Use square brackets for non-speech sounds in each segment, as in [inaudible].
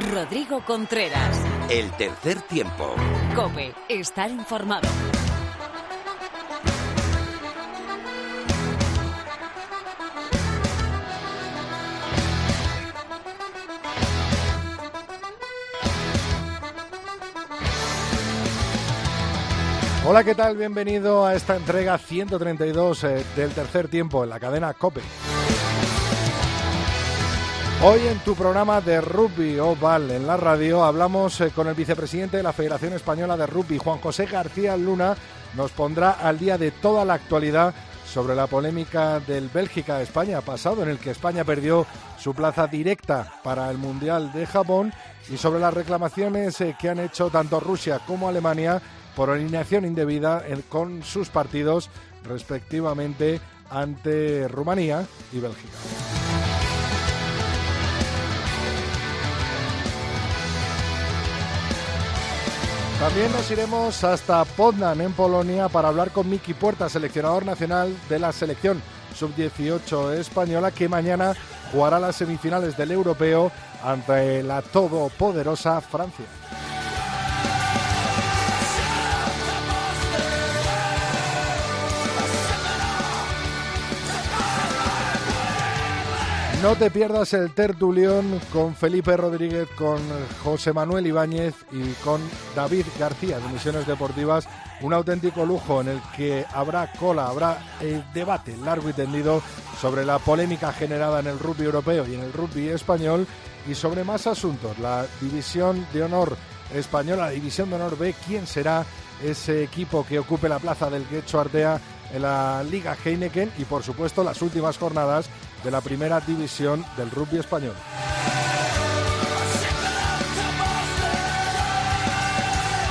Rodrigo Contreras. El tercer tiempo. Cope, estar informado. Hola, ¿qué tal? Bienvenido a esta entrega 132 eh, del tercer tiempo en la cadena Cope. Hoy en tu programa de rugby oval en la radio hablamos eh, con el vicepresidente de la Federación Española de Rugby, Juan José García Luna, nos pondrá al día de toda la actualidad sobre la polémica del Bélgica-España pasado, en el que España perdió su plaza directa para el Mundial de Japón, y sobre las reclamaciones eh, que han hecho tanto Rusia como Alemania por alineación indebida con sus partidos respectivamente ante Rumanía y Bélgica. También nos iremos hasta Poznan, en Polonia, para hablar con Miki Puerta, seleccionador nacional de la selección sub-18 española, que mañana jugará las semifinales del europeo ante la todopoderosa Francia. No te pierdas el tertulión con Felipe Rodríguez, con José Manuel Ibáñez y con David García de Misiones Deportivas. Un auténtico lujo en el que habrá cola, habrá eh, debate largo y tendido sobre la polémica generada en el rugby europeo y en el rugby español y sobre más asuntos. La división de honor española, la división de honor B, quién será ese equipo que ocupe la plaza del Guecho Ardea en la Liga Heineken y por supuesto las últimas jornadas de la primera división del rugby español.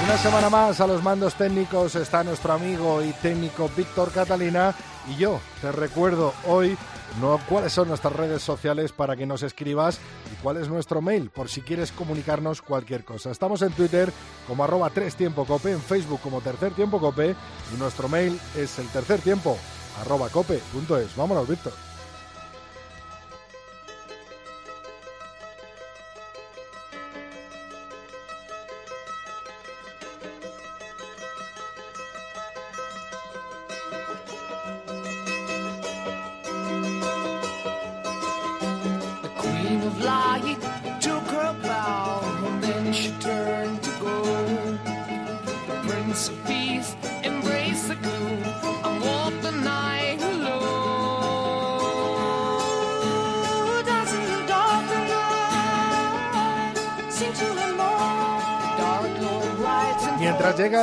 Una semana más a los mandos técnicos está nuestro amigo y técnico Víctor Catalina y yo te recuerdo hoy no, cuáles son nuestras redes sociales para que nos escribas y cuál es nuestro mail por si quieres comunicarnos cualquier cosa. Estamos en Twitter como arroba 3 tiempo cope, en Facebook como tercer tiempo cope y nuestro mail es el tercer tiempo arroba cope.es. Vámonos, Víctor.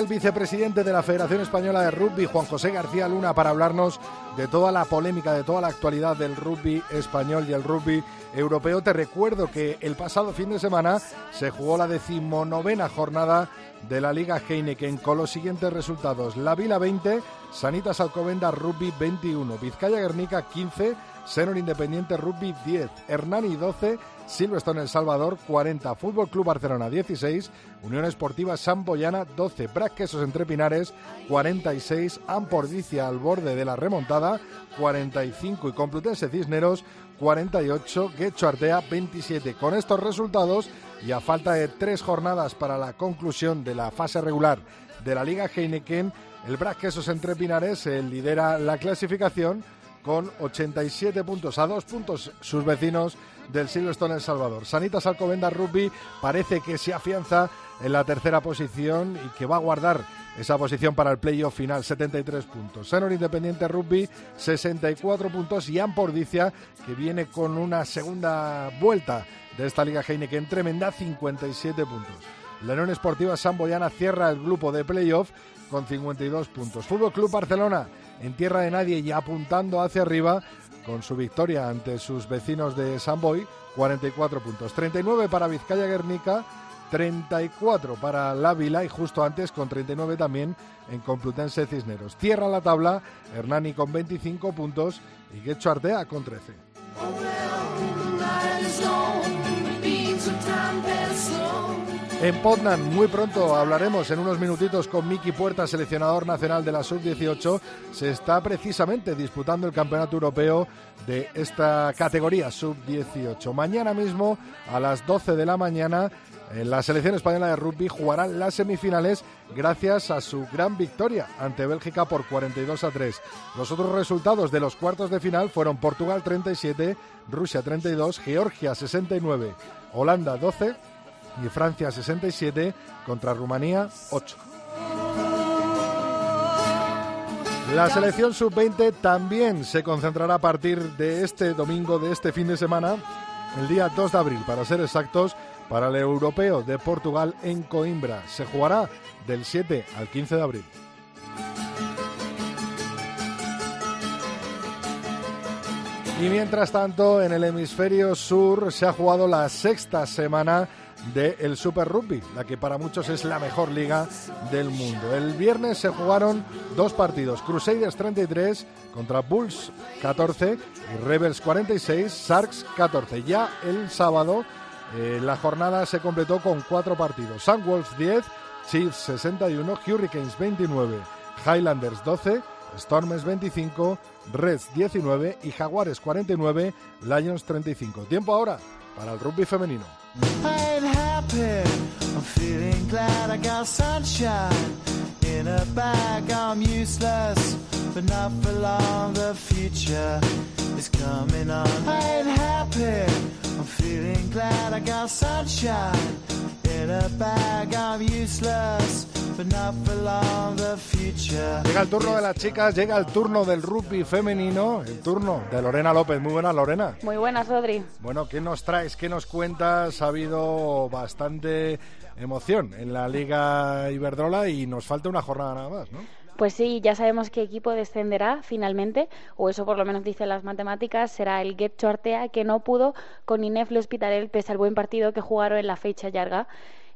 Vicepresidente de la Federación Española de Rugby, Juan José García Luna, para hablarnos de toda la polémica, de toda la actualidad del rugby español y el rugby europeo, te recuerdo que el pasado fin de semana se jugó la decimonovena jornada de la Liga Heineken con los siguientes resultados. La Vila 20, Sanitas Alcobenda Rugby 21, Vizcaya Guernica 15, Senor Independiente Rugby 10, Hernani 12, Silverstone El Salvador 40, Fútbol Club Barcelona 16, Unión Esportiva Samboyana 12, Quesos Entre Pinares 46, Ampordicia al borde de la remontada 45 y Complutense Cisneros 48, Guecho Artea 27. Con estos resultados y a falta de tres jornadas para la conclusión de la fase regular de la Liga Heineken, el Quesos Entre Pinares lidera la clasificación con 87 puntos, a dos puntos sus vecinos del Silverstone El Salvador. Sanitas Alcobenda Rugby parece que se afianza en la tercera posición y que va a guardar esa posición para el playoff final, 73 puntos. Senor Independiente Rugby, 64 puntos y Ampordicia, que viene con una segunda vuelta de esta Liga Heineken tremenda, 57 puntos. La Unión Esportiva Samboyana cierra el grupo de playoff con 52 puntos. Fútbol Club Barcelona en tierra de nadie y apuntando hacia arriba con su victoria ante sus vecinos de Samboy, 44 puntos. 39 para Vizcaya Guernica, 34 para La Vila y justo antes con 39 también en Complutense Cisneros. Cierra la tabla Hernani con 25 puntos y Guecho Artea con 13. En Poznan, muy pronto hablaremos en unos minutitos con Miki Puerta, seleccionador nacional de la Sub-18. Se está precisamente disputando el Campeonato Europeo de esta categoría Sub-18. Mañana mismo, a las 12 de la mañana, en la selección española de rugby jugará las semifinales gracias a su gran victoria ante Bélgica por 42 a 3. Los otros resultados de los cuartos de final fueron Portugal 37, Rusia 32, Georgia 69, Holanda 12 y Francia 67 contra Rumanía 8. La selección sub-20 también se concentrará a partir de este domingo, de este fin de semana, el día 2 de abril, para ser exactos, para el europeo de Portugal en Coimbra. Se jugará del 7 al 15 de abril. Y mientras tanto, en el hemisferio sur se ha jugado la sexta semana del Super Rugby, la que para muchos es la mejor liga del mundo. El viernes se jugaron dos partidos, Crusaders 33 contra Bulls 14 y Rebels 46, Sharks 14. Ya el sábado eh, la jornada se completó con cuatro partidos, Sunwolves 10, Chiefs 61, Hurricanes 29, Highlanders 12, Storms 25, Reds 19 y Jaguares 49, Lions 35. Tiempo ahora para el rugby femenino. Happy. I'm feeling glad I got sunshine in a bag. I'm useless, but not for long. The future is coming on. I ain't happy. I'm feeling glad I got sunshine in a bag. I'm useless. Llega el turno de las chicas, llega el turno del rugby femenino, el turno de Lorena López. Muy buenas, Lorena. Muy buenas, Rodri. Bueno, ¿qué nos traes? ¿Qué nos cuentas? Ha habido bastante emoción en la Liga Iberdrola y nos falta una jornada nada más, ¿no? Pues sí, ya sabemos qué equipo descenderá finalmente, o eso por lo menos dicen las matemáticas, será el Getxo Artea, que no pudo con Inef Hospitalet pese al buen partido que jugaron en la fecha larga.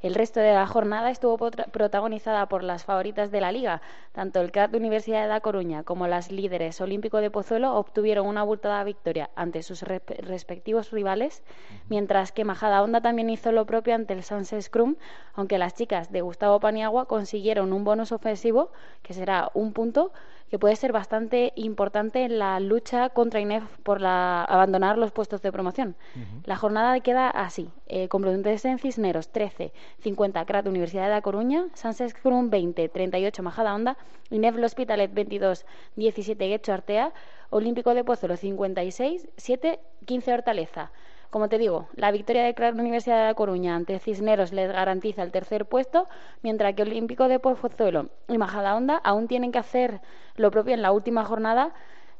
El resto de la jornada estuvo protagonizada por las favoritas de la liga. Tanto el CAT de Universidad de La Coruña como las líderes Olímpico de Pozuelo obtuvieron una abultada victoria ante sus respectivos rivales, mientras que Majada Honda también hizo lo propio ante el Sunset Scrum, aunque las chicas de Gustavo Paniagua consiguieron un bonus ofensivo, que será un punto, que puede ser bastante importante en la lucha contra INEF por la, abandonar los puestos de promoción. La jornada queda así. Eh, Complutense en Cisneros 13, 50 CRAT Universidad de La Coruña, Sánchez Crum 20, 38 Majada Honda, INEF Hospitalet 22, 17 Guecho Artea, Olímpico de Pozuelo 56, 7, 15 Hortaleza. Como te digo, la victoria de la Universidad de La Coruña ante Cisneros les garantiza el tercer puesto, mientras que Olímpico de Pozuelo y Majadahonda aún tienen que hacer lo propio en la última jornada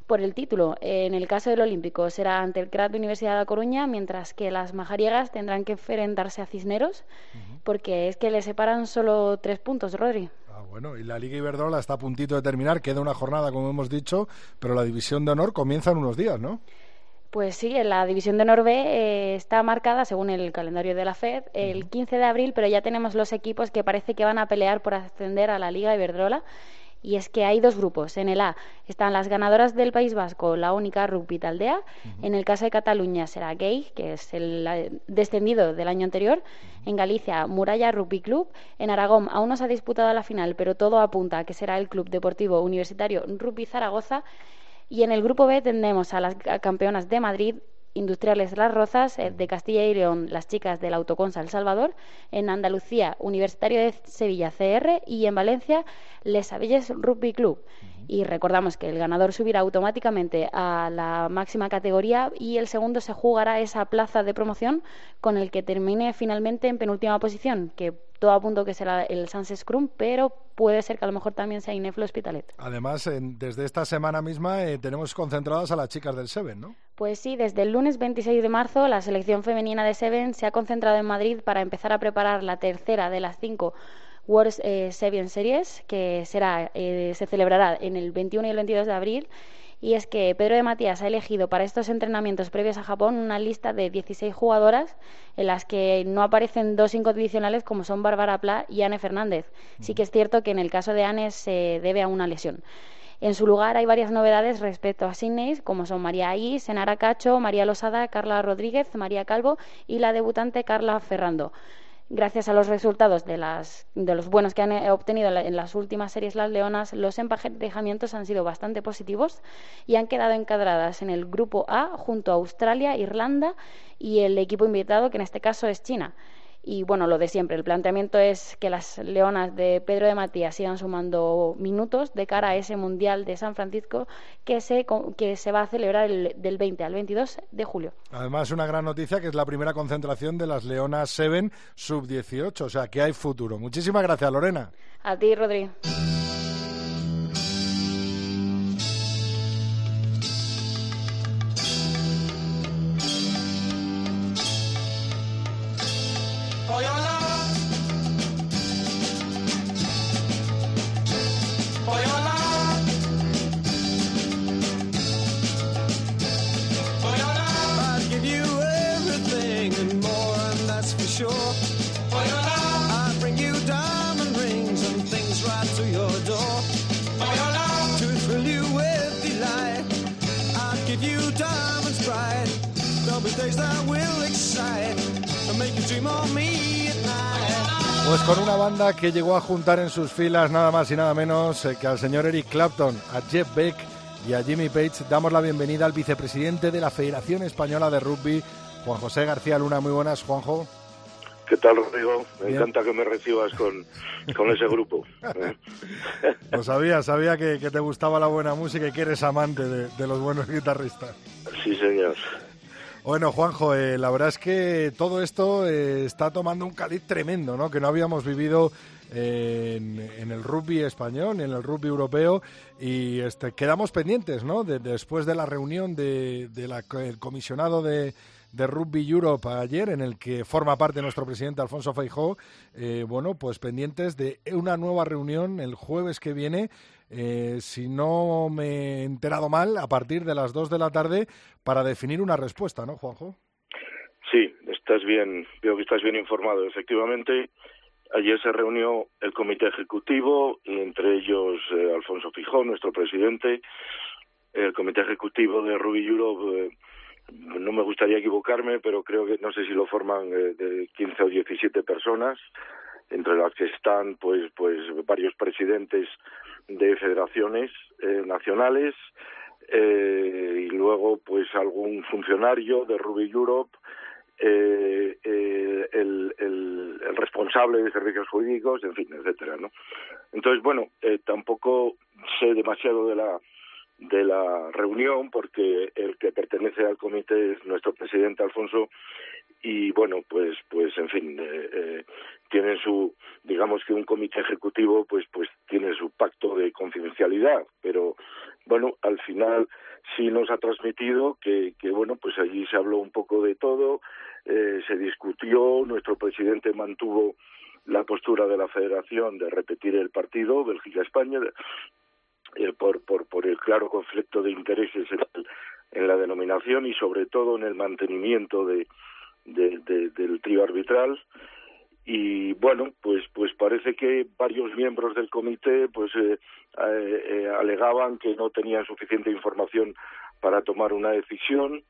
por el título. En el caso del Olímpico será ante el CRAT de Universidad de La Coruña, mientras que las majariegas tendrán que enfrentarse a Cisneros, porque es que le separan solo tres puntos, Rodri. Ah, bueno, y la Liga Iberdrola está a puntito de terminar, queda una jornada, como hemos dicho, pero la división de honor comienza en unos días, ¿no? Pues sí, en la división de Norbe eh, está marcada, según el calendario de la FED, el 15 de abril, pero ya tenemos los equipos que parece que van a pelear por ascender a la Liga Iberdrola. Y es que hay dos grupos. En el A están las ganadoras del País Vasco, la única Rugby Taldea. En el caso de Cataluña será Gay, que es el descendido del año anterior. En Galicia, Muralla Rugby Club. En Aragón aún no se ha disputado la final, pero todo apunta a que será el Club Deportivo Universitario Rugby Zaragoza. Y en el grupo B tendremos a las campeonas de Madrid, Industriales Las Rozas, eh, de Castilla y León, las chicas del Autoconsa El Salvador, en Andalucía, Universitario de Sevilla CR y en Valencia, Les Avilles Rugby Club. Y recordamos que el ganador subirá automáticamente a la máxima categoría y el segundo se jugará esa plaza de promoción con el que termine finalmente en penúltima posición, que todo a punto que será el Sunset Scrum, pero puede ser que a lo mejor también sea Ineflo Hospitalet. Además, desde esta semana misma eh, tenemos concentradas a las chicas del Seven, ¿no? Pues sí, desde el lunes 26 de marzo la selección femenina de Seven se ha concentrado en Madrid para empezar a preparar la tercera de las cinco World eh, Seven Series, que será, eh, se celebrará en el 21 y el 22 de abril y es que Pedro de Matías ha elegido para estos entrenamientos previos a Japón una lista de 16 jugadoras en las que no aparecen dos incondicionales como son Bárbara Pla y Anne Fernández. Sí que es cierto que en el caso de Anne se debe a una lesión. En su lugar hay varias novedades respecto a Sydney, como son María Aí, Senara Cacho, María Losada, Carla Rodríguez, María Calvo y la debutante Carla Ferrando. Gracias a los resultados de, las, de los buenos que han eh, obtenido en las últimas series las Leonas, los emparejamientos han sido bastante positivos y han quedado encadradas en el grupo A junto a Australia, Irlanda y el equipo invitado, que en este caso es China. Y bueno, lo de siempre, el planteamiento es que las leonas de Pedro de Matías sigan sumando minutos de cara a ese Mundial de San Francisco que se, que se va a celebrar del 20 al 22 de julio. Además, una gran noticia que es la primera concentración de las Leonas 7 sub-18, o sea que hay futuro. Muchísimas gracias, Lorena. A ti, Rodrigo. Banda que llegó a juntar en sus filas nada más y nada menos eh, que al señor Eric Clapton, a Jeff Beck y a Jimmy Page, damos la bienvenida al vicepresidente de la Federación Española de Rugby, Juan José García Luna. Muy buenas, Juanjo. ¿Qué tal, Rodrigo? Me encanta que me recibas con, ese grupo. ¿eh? [laughs] Lo sabía, sabía que, te gustaba la buena música y que eres amante de los buenos guitarristas. Sí, señor. Bueno, Juanjo, eh, la verdad es que todo esto eh, está tomando un caliz tremendo, ¿no? Que no habíamos vivido en, el rugby español, en el rugby europeo, y este, quedamos pendientes, ¿no? después de la reunión del de, comisionado de, Rugby Europe ayer, en el que forma parte nuestro presidente Alfonso Feijó, eh, bueno, pues pendientes de una nueva reunión el jueves que viene eh, si no me he enterado mal, a partir de las 2 de la tarde para definir una respuesta, ¿no, Juanjo? Sí, estás bien, veo que estás bien informado. Efectivamente, ayer se reunió el comité ejecutivo, y entre ellos eh, Alfonso Fijón, nuestro presidente, el comité ejecutivo de Ruby Europe. Eh, no me gustaría equivocarme, pero creo que no sé si lo forman de 15 o 17 personas, entre las que están pues pues varios presidentes de federaciones eh, nacionales eh, y luego pues algún funcionario de Ruby Europe eh, eh, el, el, el, responsable de servicios jurídicos, en fin, etcétera, ¿no? Entonces, bueno, eh, tampoco sé demasiado de la de la reunión porque el que pertenece al comité es nuestro presidente Alfonso y bueno pues pues en fin eh, eh, tienen su digamos que un comité ejecutivo pues pues tiene su pacto de confidencialidad pero bueno al final sí nos ha transmitido que que bueno pues allí se habló un poco de todo eh, se discutió nuestro presidente mantuvo la postura de la federación de repetir el partido Bélgica España eh, por, por, por el claro conflicto de intereses en, en, la denominación y sobre todo en el mantenimiento de, de, de, del trío arbitral. Y bueno pues pues parece que varios miembros del comité pues eh, eh, eh alegaban que no tenían suficiente información para tomar una decisión.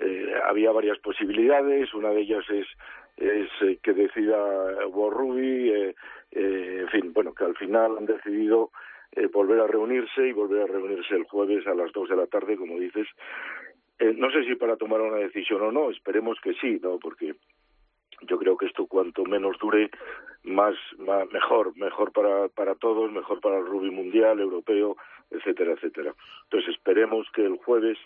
Eh, había varias posibilidades. Una de ellas es es eh, que decida Borrubi en fin bueno que al final han decidido eh, volver a reunirse y volver a reunirse el jueves a las dos de la tarde, como dices. Eh, no sé si para tomar una decisión o no, esperemos que sí, ¿no? Porque yo creo que esto cuanto menos dure, más, más mejor, mejor para, para todos, mejor para el rugby mundial, europeo, etcétera, etcétera. Entonces esperemos que el jueves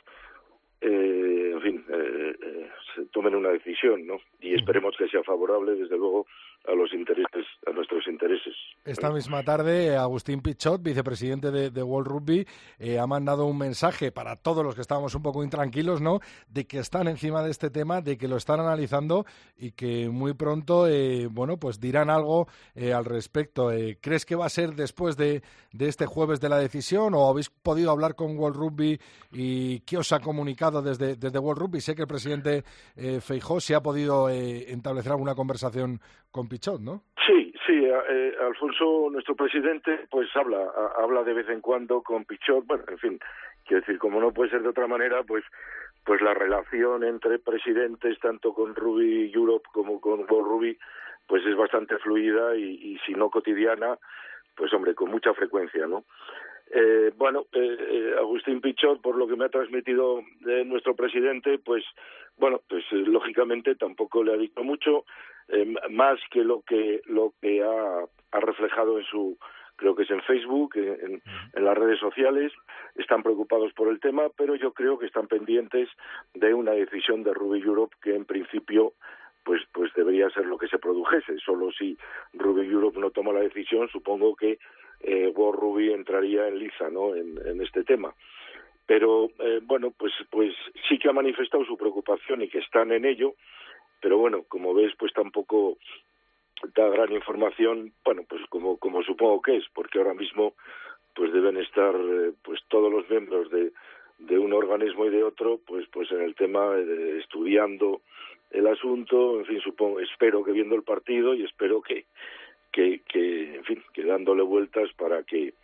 eh, en fin, eh, eh, se tomen una decisión, ¿no? Y esperemos que sea favorable, desde luego, a los intereses, a nuestros intereses. Esta misma tarde, Agustín Pichot, vicepresidente de, World Rugby, eh, ha mandado un mensaje para todos los que estábamos un poco intranquilos, ¿no? De que están encima de este tema, de que lo están analizando y que muy pronto, bueno, pues dirán algo al respecto. ¿Crees que va a ser después de, de este jueves de la decisión o habéis podido hablar con World Rugby y qué os ha comunicado? desde, desde World Rugby. Sé que el presidente eh, Feijó se ha podido eh, establecer alguna conversación con Pichot, ¿no? Sí, sí. Eh, Alfonso, nuestro presidente, pues habla, habla de vez en cuando con Pichot. Bueno, en fin, Quiero decir, como no puede ser de otra manera, pues pues la relación entre presidentes, tanto con Ruby Europe como con World Ruby, pues es bastante fluida y, y si no cotidiana, pues hombre, con mucha frecuencia, ¿no? Eh, bueno, eh, eh, Agustín Pichot, por lo que me ha transmitido de nuestro presidente, pues bueno, pues eh, lógicamente tampoco le ha dicho mucho, más que lo que lo que ha, ha, reflejado en su, creo que es en Facebook, en, en, las redes sociales, están preocupados por el tema, pero yo creo que están pendientes de una decisión de Ruby Europe que en principio pues pues debería ser lo que se produjese. Solo si Ruby Europe no toma la decisión, supongo que eh, World Ruby entraría en liza, ¿no? En, este tema. Pero eh, bueno, pues pues sí que ha manifestado su preocupación y que están en ello. Pero bueno, como ves, pues tampoco da gran información. Bueno, pues como como supongo que es, porque ahora mismo pues deben estar eh, pues todos los miembros de de un organismo y de otro, pues pues en el tema de, estudiando el asunto, en fin, supongo, espero que viendo el partido y espero que, que, que en fin, que dándole vueltas para que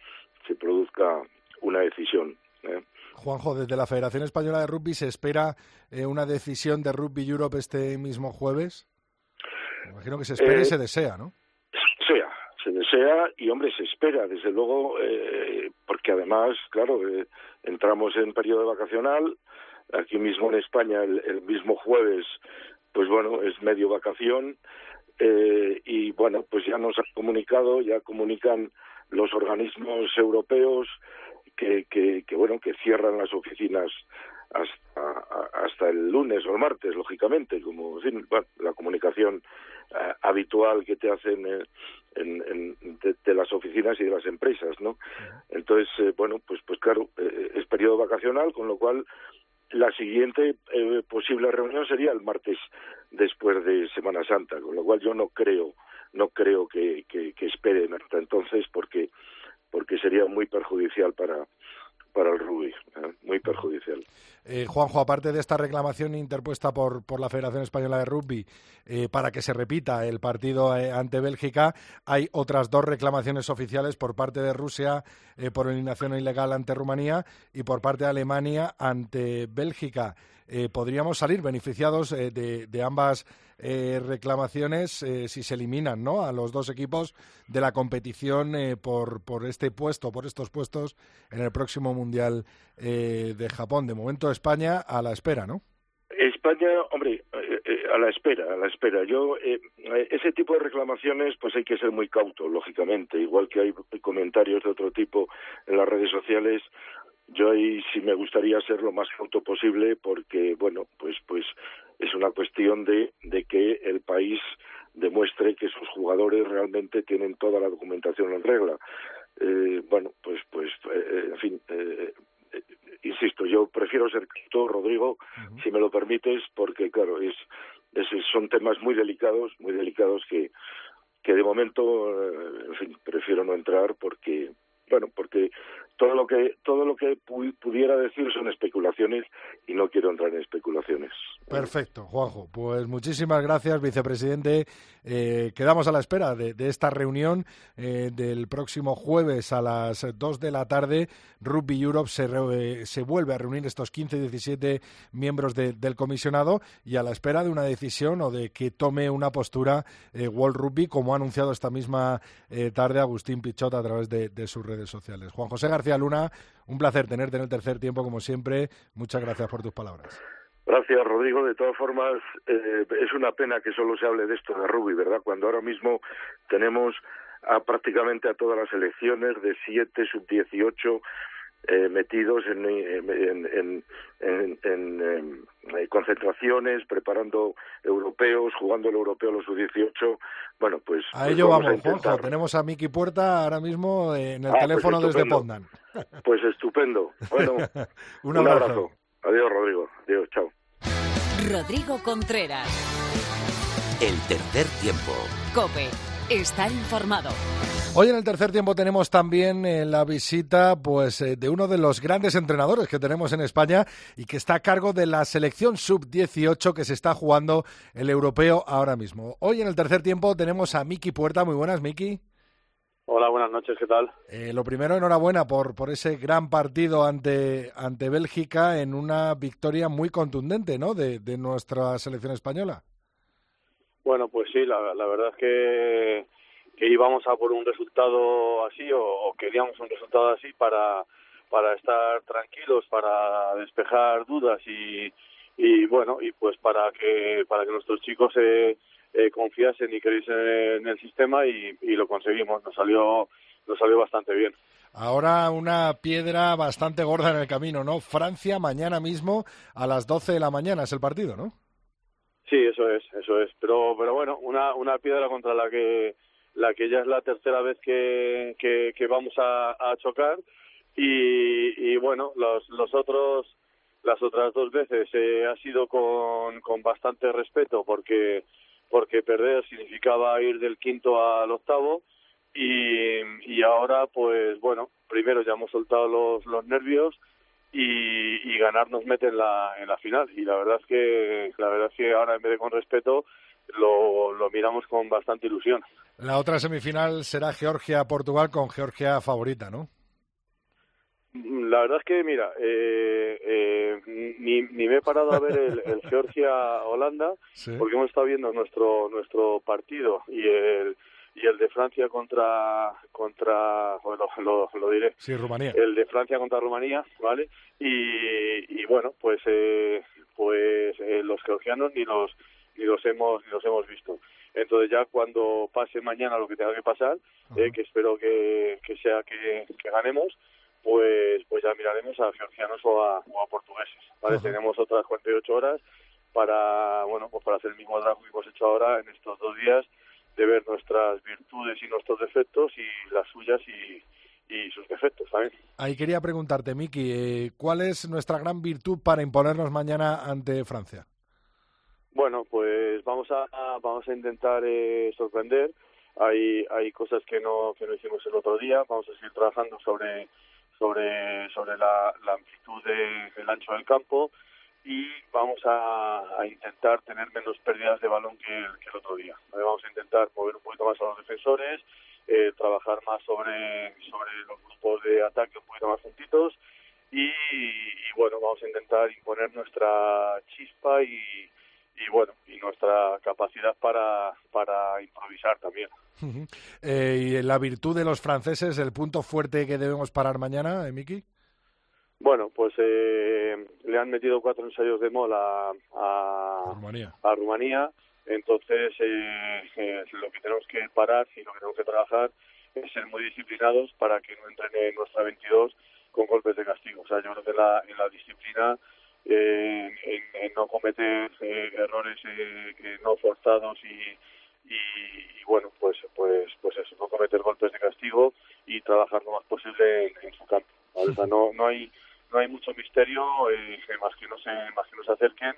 se produzca una decisión. ¿eh? Juanjo, desde la Federación Española de Rugby se espera eh, una decisión de Rugby Europe este mismo jueves. Me imagino que se espera y Eh, se desea, ¿no? Sea, se desea y hombre se espera, desde luego, eh, porque además, claro, eh, entramos en periodo vacacional. Aquí mismo en España, el, el mismo jueves, pues bueno, es medio vacación. Eh, y bueno, pues ya nos han comunicado, ya comunican los organismos europeos que, que, que bueno, que cierran las oficinas hasta, hasta el lunes o el martes, lógicamente, como en fin, bueno, la comunicación eh, habitual que te hacen eh, en, en, de, de, las oficinas y de las empresas, ¿no? Entonces, eh, bueno, pues, pues claro, eh, es periodo vacacional, con lo cual la siguiente eh, posible reunión sería el martes después de Semana Santa, con lo cual yo no creo, no creo que, que, que esperen hasta entonces porque porque sería muy perjudicial para para el rugby, ¿eh? muy perjudicial. Eh, Juanjo, aparte de esta reclamación interpuesta por, por la Federación Española de Rugby eh, para que se repita el partido eh, ante Bélgica, hay otras dos reclamaciones oficiales por parte de Rusia por eliminación ilegal ante Rumanía y por parte de Alemania ante Bélgica. Eh, podríamos salir beneficiados eh, de, ambas eh, reclamaciones eh, si se eliminan ¿no? a los dos equipos de la competición eh, por, por este puesto, por estos puestos en el próximo Mundial eh, de Japón. De momento España a la espera, ¿no? España, hombre, a la espera, a la espera. Yo, ese tipo de reclamaciones, pues hay que ser muy cauto, lógicamente. Igual que hay comentarios de otro tipo en las redes sociales, yo ahí sí me gustaría ser lo más cauto posible porque, bueno, pues, pues es una cuestión de, de que el país demuestre que sus jugadores realmente tienen toda la documentación en regla. Eh, bueno, pues, pues, eh, en fin, eh, insisto, yo prefiero ser cauto, Rodrigo, uh -huh. si me lo permites, porque, claro, es, es, son temas muy delicados, muy delicados que, que de momento, eh, en fin, prefiero no entrar porque, bueno, porque todo lo que todo lo que pu pudiera decir son especulaciones y no quiero entrar en especulaciones. Perfecto, Juanjo. Pues muchísimas gracias, vicepresidente. Eh, quedamos a la espera de, esta reunión eh, del próximo jueves a las 2 de la tarde. Rugby Europe se, re, se vuelve a reunir estos 15 y 17 miembros de, del comisionado y a la espera de una decisión o de que tome una postura eh, World Rugby, como ha anunciado esta misma eh, tarde Agustín Pichot a través de, de sus redes sociales. Juan José García García Luna, un placer tenerte en el tercer tiempo, como siempre. Muchas gracias por tus palabras. Gracias, Rodrigo. De todas formas, eh, es una pena que solo se hable de esto de rugby, ¿verdad? Cuando ahora mismo tenemos a prácticamente a todas las elecciones de 7, sub 18 eh, metidos en, en, en, en eh, concentraciones, preparando europeos, jugando el europeo los sub-18. Bueno, pues. A ello pues vamos, vamos Juanjo. Tenemos a Miki Puerta ahora mismo en el ah, teléfono pues desde Poznan. [laughs] Pues estupendo. Bueno, [laughs] un, abrazo. un abrazo. Adiós, Rodrigo. Adiós, chao. Rodrigo Contreras. El tercer tiempo. Cope. Estar informado. Hoy en el tercer tiempo tenemos también eh, la visita pues eh, de uno de los grandes entrenadores que tenemos en España y que está a cargo de la selección sub-18 que se está jugando el europeo ahora mismo. Hoy en el tercer tiempo tenemos a Miki Puerta. Muy buenas, Miki. Hola, buenas noches, ¿qué tal? Eh, lo primero, enhorabuena por, por ese gran partido ante, ante Bélgica en una victoria muy contundente, ¿no?, de, de nuestra selección española. Bueno, pues sí, la, la verdad es que, que, íbamos a por un resultado así o, o, queríamos un resultado así para, para estar tranquilos, para despejar dudas y, y bueno, y pues para que, para que nuestros chicos se eh, confiasen y creyesen en el sistema y, y lo conseguimos, nos salió, nos salió bastante bien. Ahora una piedra bastante gorda en el camino, ¿no? Francia mañana mismo a las 12 de la mañana es el partido, ¿no? Sí, eso es, eso es. Pero, pero bueno, una, una piedra contra la que, la que ya es la tercera vez que, que, vamos a, a chocar. Y, y bueno, los, los otros, las otras dos veces eh, ha sido con, con bastante respeto porque, porque perder significaba ir del quinto al octavo. Y, y ahora pues bueno, primero ya hemos soltado los, los nervios y, y ganar nos mete en la, en la final. Y la verdad es que la verdad es que ahora en vez de con respeto lo, lo miramos con bastante ilusión. La otra semifinal será Georgia-Portugal con Georgia favorita, ¿no? La verdad es que, mira, eh, eh, ni, ni me he parado a ver el, el Georgia-Holanda [laughs] Sí. porque hemos estado viendo nuestro nuestro partido y el y el de Francia contra contra bueno, lo, lo, lo diré Sí, Rumanía. el de Francia contra Rumanía vale y, y bueno pues eh, pues eh, los georgianos ni los ni los hemos ni los hemos visto entonces ya cuando pase mañana lo que tenga que pasar eh, que espero que, que sea que, que ganemos pues pues ya miraremos a georgianos o a, o a portugueses vale Ajá. tenemos otras 48 horas para bueno pues para hacer el mismo trabajo que hemos hecho ahora en estos dos días de ver nuestras virtudes y nuestros defectos y las suyas y, y sus defectos ¿sabes? Ahí quería preguntarte, Miki, eh, ¿cuál es nuestra gran virtud para imponernos mañana ante Francia? Bueno, pues vamos a vamos a intentar eh, sorprender. Hay hay cosas que no que no hicimos el otro día. Vamos a seguir trabajando sobre sobre sobre la, la amplitud de, del ancho del campo y vamos a, intentar tener menos pérdidas de balón que el, que el otro día. Vamos a intentar mover un poquito más a los defensores, eh, trabajar más sobre sobre los grupos de ataque un poquito más juntitos y, y bueno vamos a intentar imponer nuestra chispa y y bueno y nuestra capacidad para para improvisar también. Eh, y la virtud de los franceses, el punto fuerte que debemos parar mañana, eh, Miki. bueno pues eh, le han metido cuatro ensayos de mola a, Rumanía. a Rumanía entonces eh, eh, lo que tenemos que parar y lo que tenemos que trabajar es ser muy disciplinados para que no entren en nuestra 22 con golpes de castigo o sea yo creo que la, en la disciplina eh, en, no cometer eh, errores eh, eh, no forzados y, y, y bueno pues pues pues eso no cometer golpes de castigo y trabajar lo más posible en, su campo o sea no no hay no hay mucho misterio eh, más que no se más que no se acerquen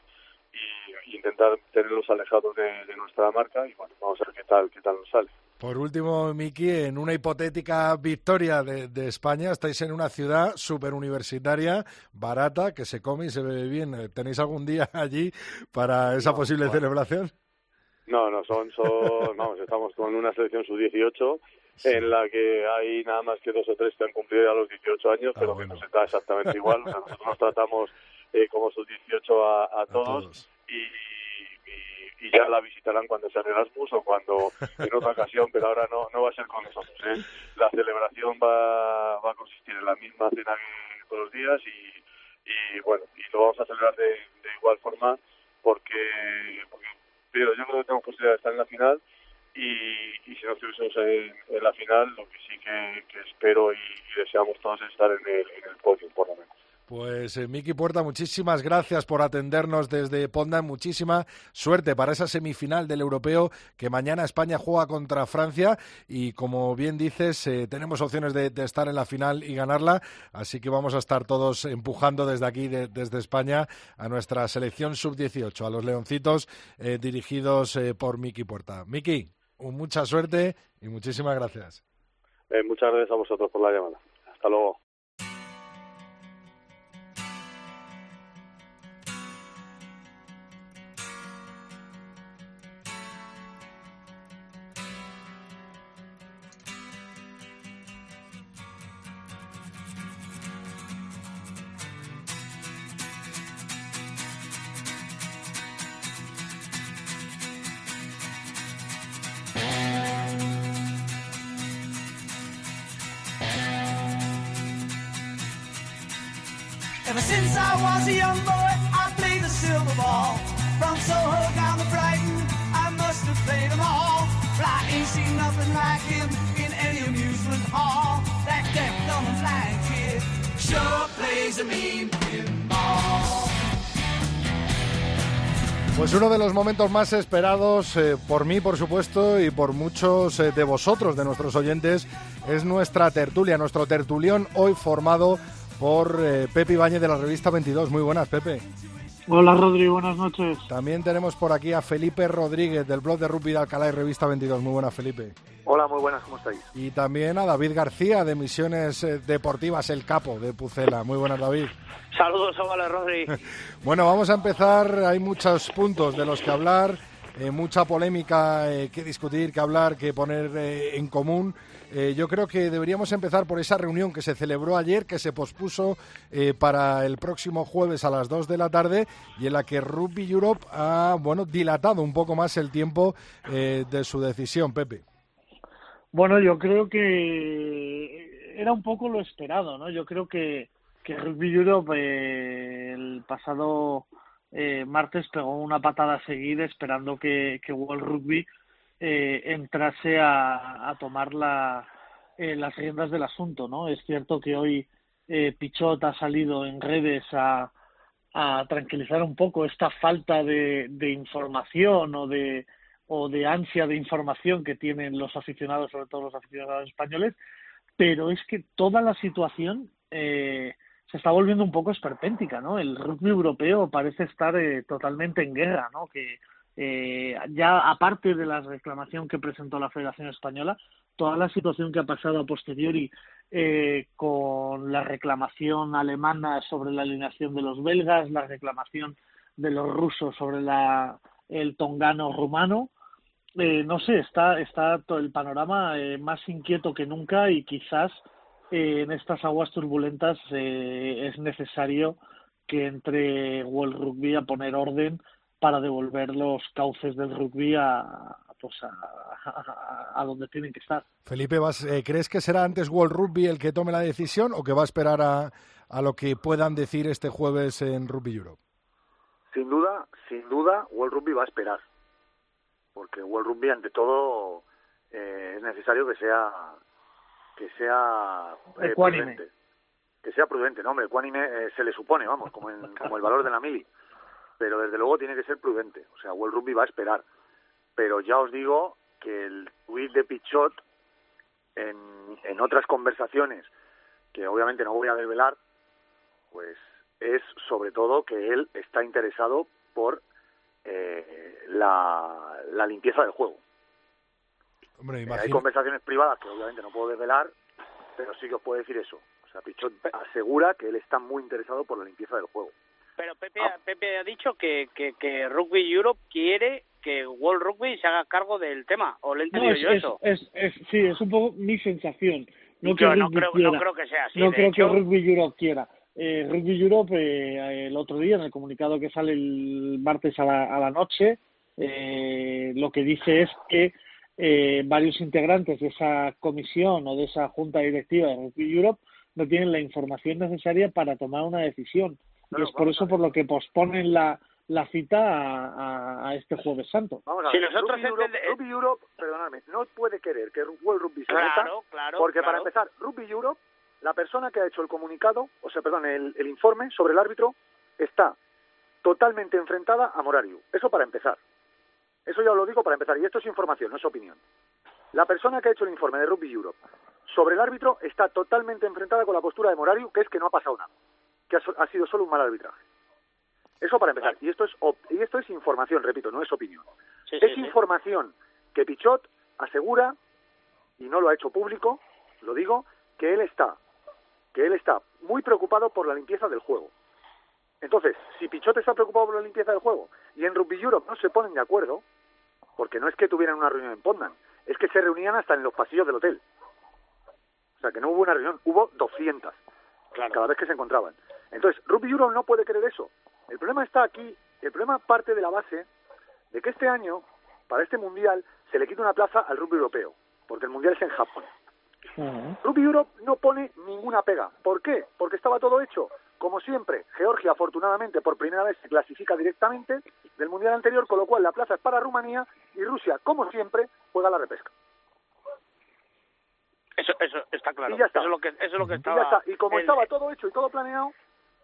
y, y intentar tenerlos alejados de, de nuestra marca y bueno vamos a ver qué tal qué tal nos sale Por último, Miki, en una hipotética victoria de, de España, estáis en una ciudad superuniversitaria, barata, que se come y se bebe bien. ¿Tenéis algún día [laughs] allí para esa No, posible bueno. celebración? No, no, son, son, vamos, estamos con una selección sub-18 en la que hay nada más que dos o tres que han cumplido ya los 18 años, Ah, pero bueno. que nos está exactamente igual. O sea, nosotros nos tratamos eh, como sub-18 a, a, todos. Y, y, ya la visitarán cuando sea Erasmus o cuando en otra ocasión, pero ahora no, no va a ser con nosotros. ¿eh? La celebración va, va a consistir en la misma cena que todos los días y, y bueno, y lo vamos a celebrar de, igual forma porque, porque pero yo creo que tenemos posibilidad de estar en la final y, y si no estuviésemos en, la final, lo que sí que, espero y, y, deseamos todos es estar en el, en el podio, por lo menos. Pues eh, Miki Puerta, muchísimas gracias por atendernos desde Ponda. Muchísima suerte para esa semifinal del europeo que mañana España juega contra Francia y como bien dices, eh, tenemos opciones de, estar en la final y ganarla. Así que vamos a estar todos empujando desde aquí, de, desde España, a nuestra selección sub-18, a los leoncitos eh, dirigidos por Miki Puerta. Miki, mucha suerte y muchísimas gracias. Muchas gracias a vosotros por la llamada. Hasta luego. Since I was a young boy, I played the silver ball. From Soho down to Brighton, I must have played them all. But I ain't seen nothing like him in any amusement hall. That deaf, dumb, and blind kid sure plays a mean pinball. Pues uno de los momentos más esperados eh, por mí, por supuesto, y por muchos eh, de vosotros, de nuestros oyentes, es nuestra tertulia, nuestro tertulión hoy formado por eh, Pepe Ibañez de la revista 22. Muy buenas, Pepe. Hola, Rodri, buenas noches. También tenemos por aquí a Felipe Rodríguez del blog de Rugby de Alcalá y Revista 22. Muy buenas, Felipe. Hola, muy buenas, ¿cómo estáis? Y también a David García de Misiones eh, Deportivas El Capo de Pucela. Muy buenas, David. [laughs] Saludos, hola, Rodri. [laughs] bueno, vamos a empezar. Hay muchos puntos de los que hablar. Eh, mucha polémica eh, que discutir, que hablar, que poner eh, en común. Eh, yo creo que deberíamos empezar por esa reunión que se celebró ayer, que se pospuso eh, para el próximo jueves a las 2 de la tarde y en la que Rugby Europe ha bueno, dilatado un poco más el tiempo eh, de su decisión, Pepe. Bueno, yo creo que era un poco lo esperado, ¿no? Yo creo que, que Rugby Europe eh, el pasado eh, martes pegó una patada seguida esperando que, que World Rugby eh, entrase a, a tomar la, eh, las riendas del asunto, ¿no? Es cierto que hoy eh, Pichot ha salido en redes a, a tranquilizar un poco esta falta de, de información o de o de ansia de información que tienen los aficionados, sobre todo los aficionados españoles, pero es que toda la situación eh, se está volviendo un poco esperpéntica, ¿no? El rugby europeo parece estar eh, totalmente en guerra, ¿no? Que eh, ya aparte de la reclamación que presentó la Federación Española, toda la situación que ha pasado a posteriori eh, con la reclamación alemana sobre la alineación de los belgas, la reclamación de los rusos sobre la, el tongano rumano, eh, no sé, está, está todo el panorama eh, más inquieto que nunca y quizás eh, en estas aguas turbulentas eh, es necesario que entre World Rugby a poner orden para devolver los cauces del rugby a, pues a, a, a donde tienen que estar. Felipe, vas, eh, ¿crees que será antes World Rugby el que tome la decisión o que va a esperar a, a lo que puedan decir este jueves en Rugby Europe? Sin duda, sin duda, World Rugby va a esperar. Porque World Rugby, ante todo, eh, es necesario que sea que sea eh, prudente. Que sea prudente, no, hombre, ecuánime eh, se le supone, vamos, como, en, [laughs] como el valor de la mili. Pero desde luego tiene que ser prudente. O sea, World Rugby va a esperar. Pero ya os digo que el tuit de Pichot, en, en otras conversaciones, que obviamente no voy a desvelar, pues es sobre todo que él está interesado por eh, la, la limpieza del juego. Hombre, Eh, imagino... Hay conversaciones privadas que obviamente no puedo desvelar, pero sí que os puedo decir eso. O sea, Pichot asegura que él está muy interesado por la limpieza del juego. Pero Pepe, Pepe ha dicho que, que, que Rugby Europe quiere que World Rugby se haga cargo del tema, o le he No, entendido es, yo es, eso. es, es- sí, es un poco mi sensación. No Yo no creo, quiera. no creo que sea así. no creo hecho, que Rugby Europe quiera. Eh, Rugby Europe eh, el otro día en el comunicado que sale el martes a la, a la noche eh, lo que dice es que eh, varios integrantes de esa comisión o de esa junta directiva de Rugby Europe no tienen la información necesaria para tomar una decisión y es por eso por lo que posponen la, la cita a, a, a este jueves santo. Vamos a Si ver, nosotros Rugby, Europe, entende- Rugby Europe, perdonadme, no puede querer que World Rugby se Claro, meta, claro, porque para claro. empezar, Rugby Europe, la persona que ha hecho el comunicado, o sea, perdón, el, el informe sobre el árbitro, está totalmente enfrentada a Morariu. Eso para empezar. Eso ya os lo digo para empezar, y esto es información, no es opinión. La persona que ha hecho el informe de Rugby Europe sobre el árbitro está totalmente enfrentada con la postura de Morariu, que es que no ha pasado nada, que ha, ha sido solo un mal arbitraje. Eso para empezar. Y esto es op- y esto es información, repito, no es opinión. Sí, es sí. información que Pichot asegura y no lo ha hecho público, lo digo, que él está que él está muy preocupado por la limpieza del juego. Entonces, si Pichot está preocupado por la limpieza del juego y en Rugby Europe no se ponen de acuerdo, porque no es que tuvieran una reunión en Pondan, es que se reunían hasta en los pasillos del hotel. O sea, que no hubo una reunión, hubo 200 cada vez que se encontraban. Entonces, Rugby Europe no puede querer eso. El problema está aquí, el problema parte de la base de que este año, para este Mundial, se le quita una plaza al rugby europeo, porque el Mundial es en Japón. Rugby Europe no pone ninguna pega. ¿Por qué? Porque estaba todo hecho. Como siempre, Georgia afortunadamente por primera vez se clasifica directamente del Mundial anterior, con lo cual la plaza es para Rumanía y Rusia, como siempre, juega la repesca. Eso, eso está claro. Y ya está. Eso es lo que, eso es lo que Y estaba... ya está. Y como el- estaba todo hecho y todo planeado,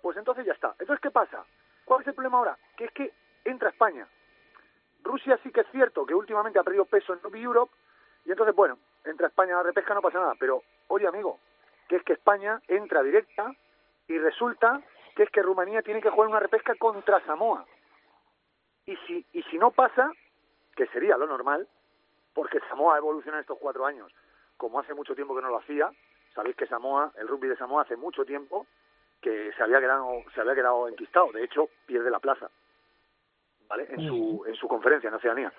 pues entonces ya está. Entonces, ¿qué pasa? ¿Cuál es el problema ahora? Que es que entra España. Rusia sí que es cierto que últimamente ha perdido peso en Rugby Europe y entonces, bueno, entra España a la repesca, no pasa nada. Pero, oye, amigo, que es que España entra directa y resulta que es que Rumanía tiene que jugar una repesca contra Samoa. Y si, y si no pasa, que sería lo normal, porque Samoa ha evolucionado estos cuatro años, como hace mucho tiempo que no lo hacía. Sabéis que Samoa, el rugby de Samoa hace mucho tiempo que se había quedado, se había quedado enquistado. De hecho, pierde la plaza, ¿vale? En su, en su conferencia en Oceanía.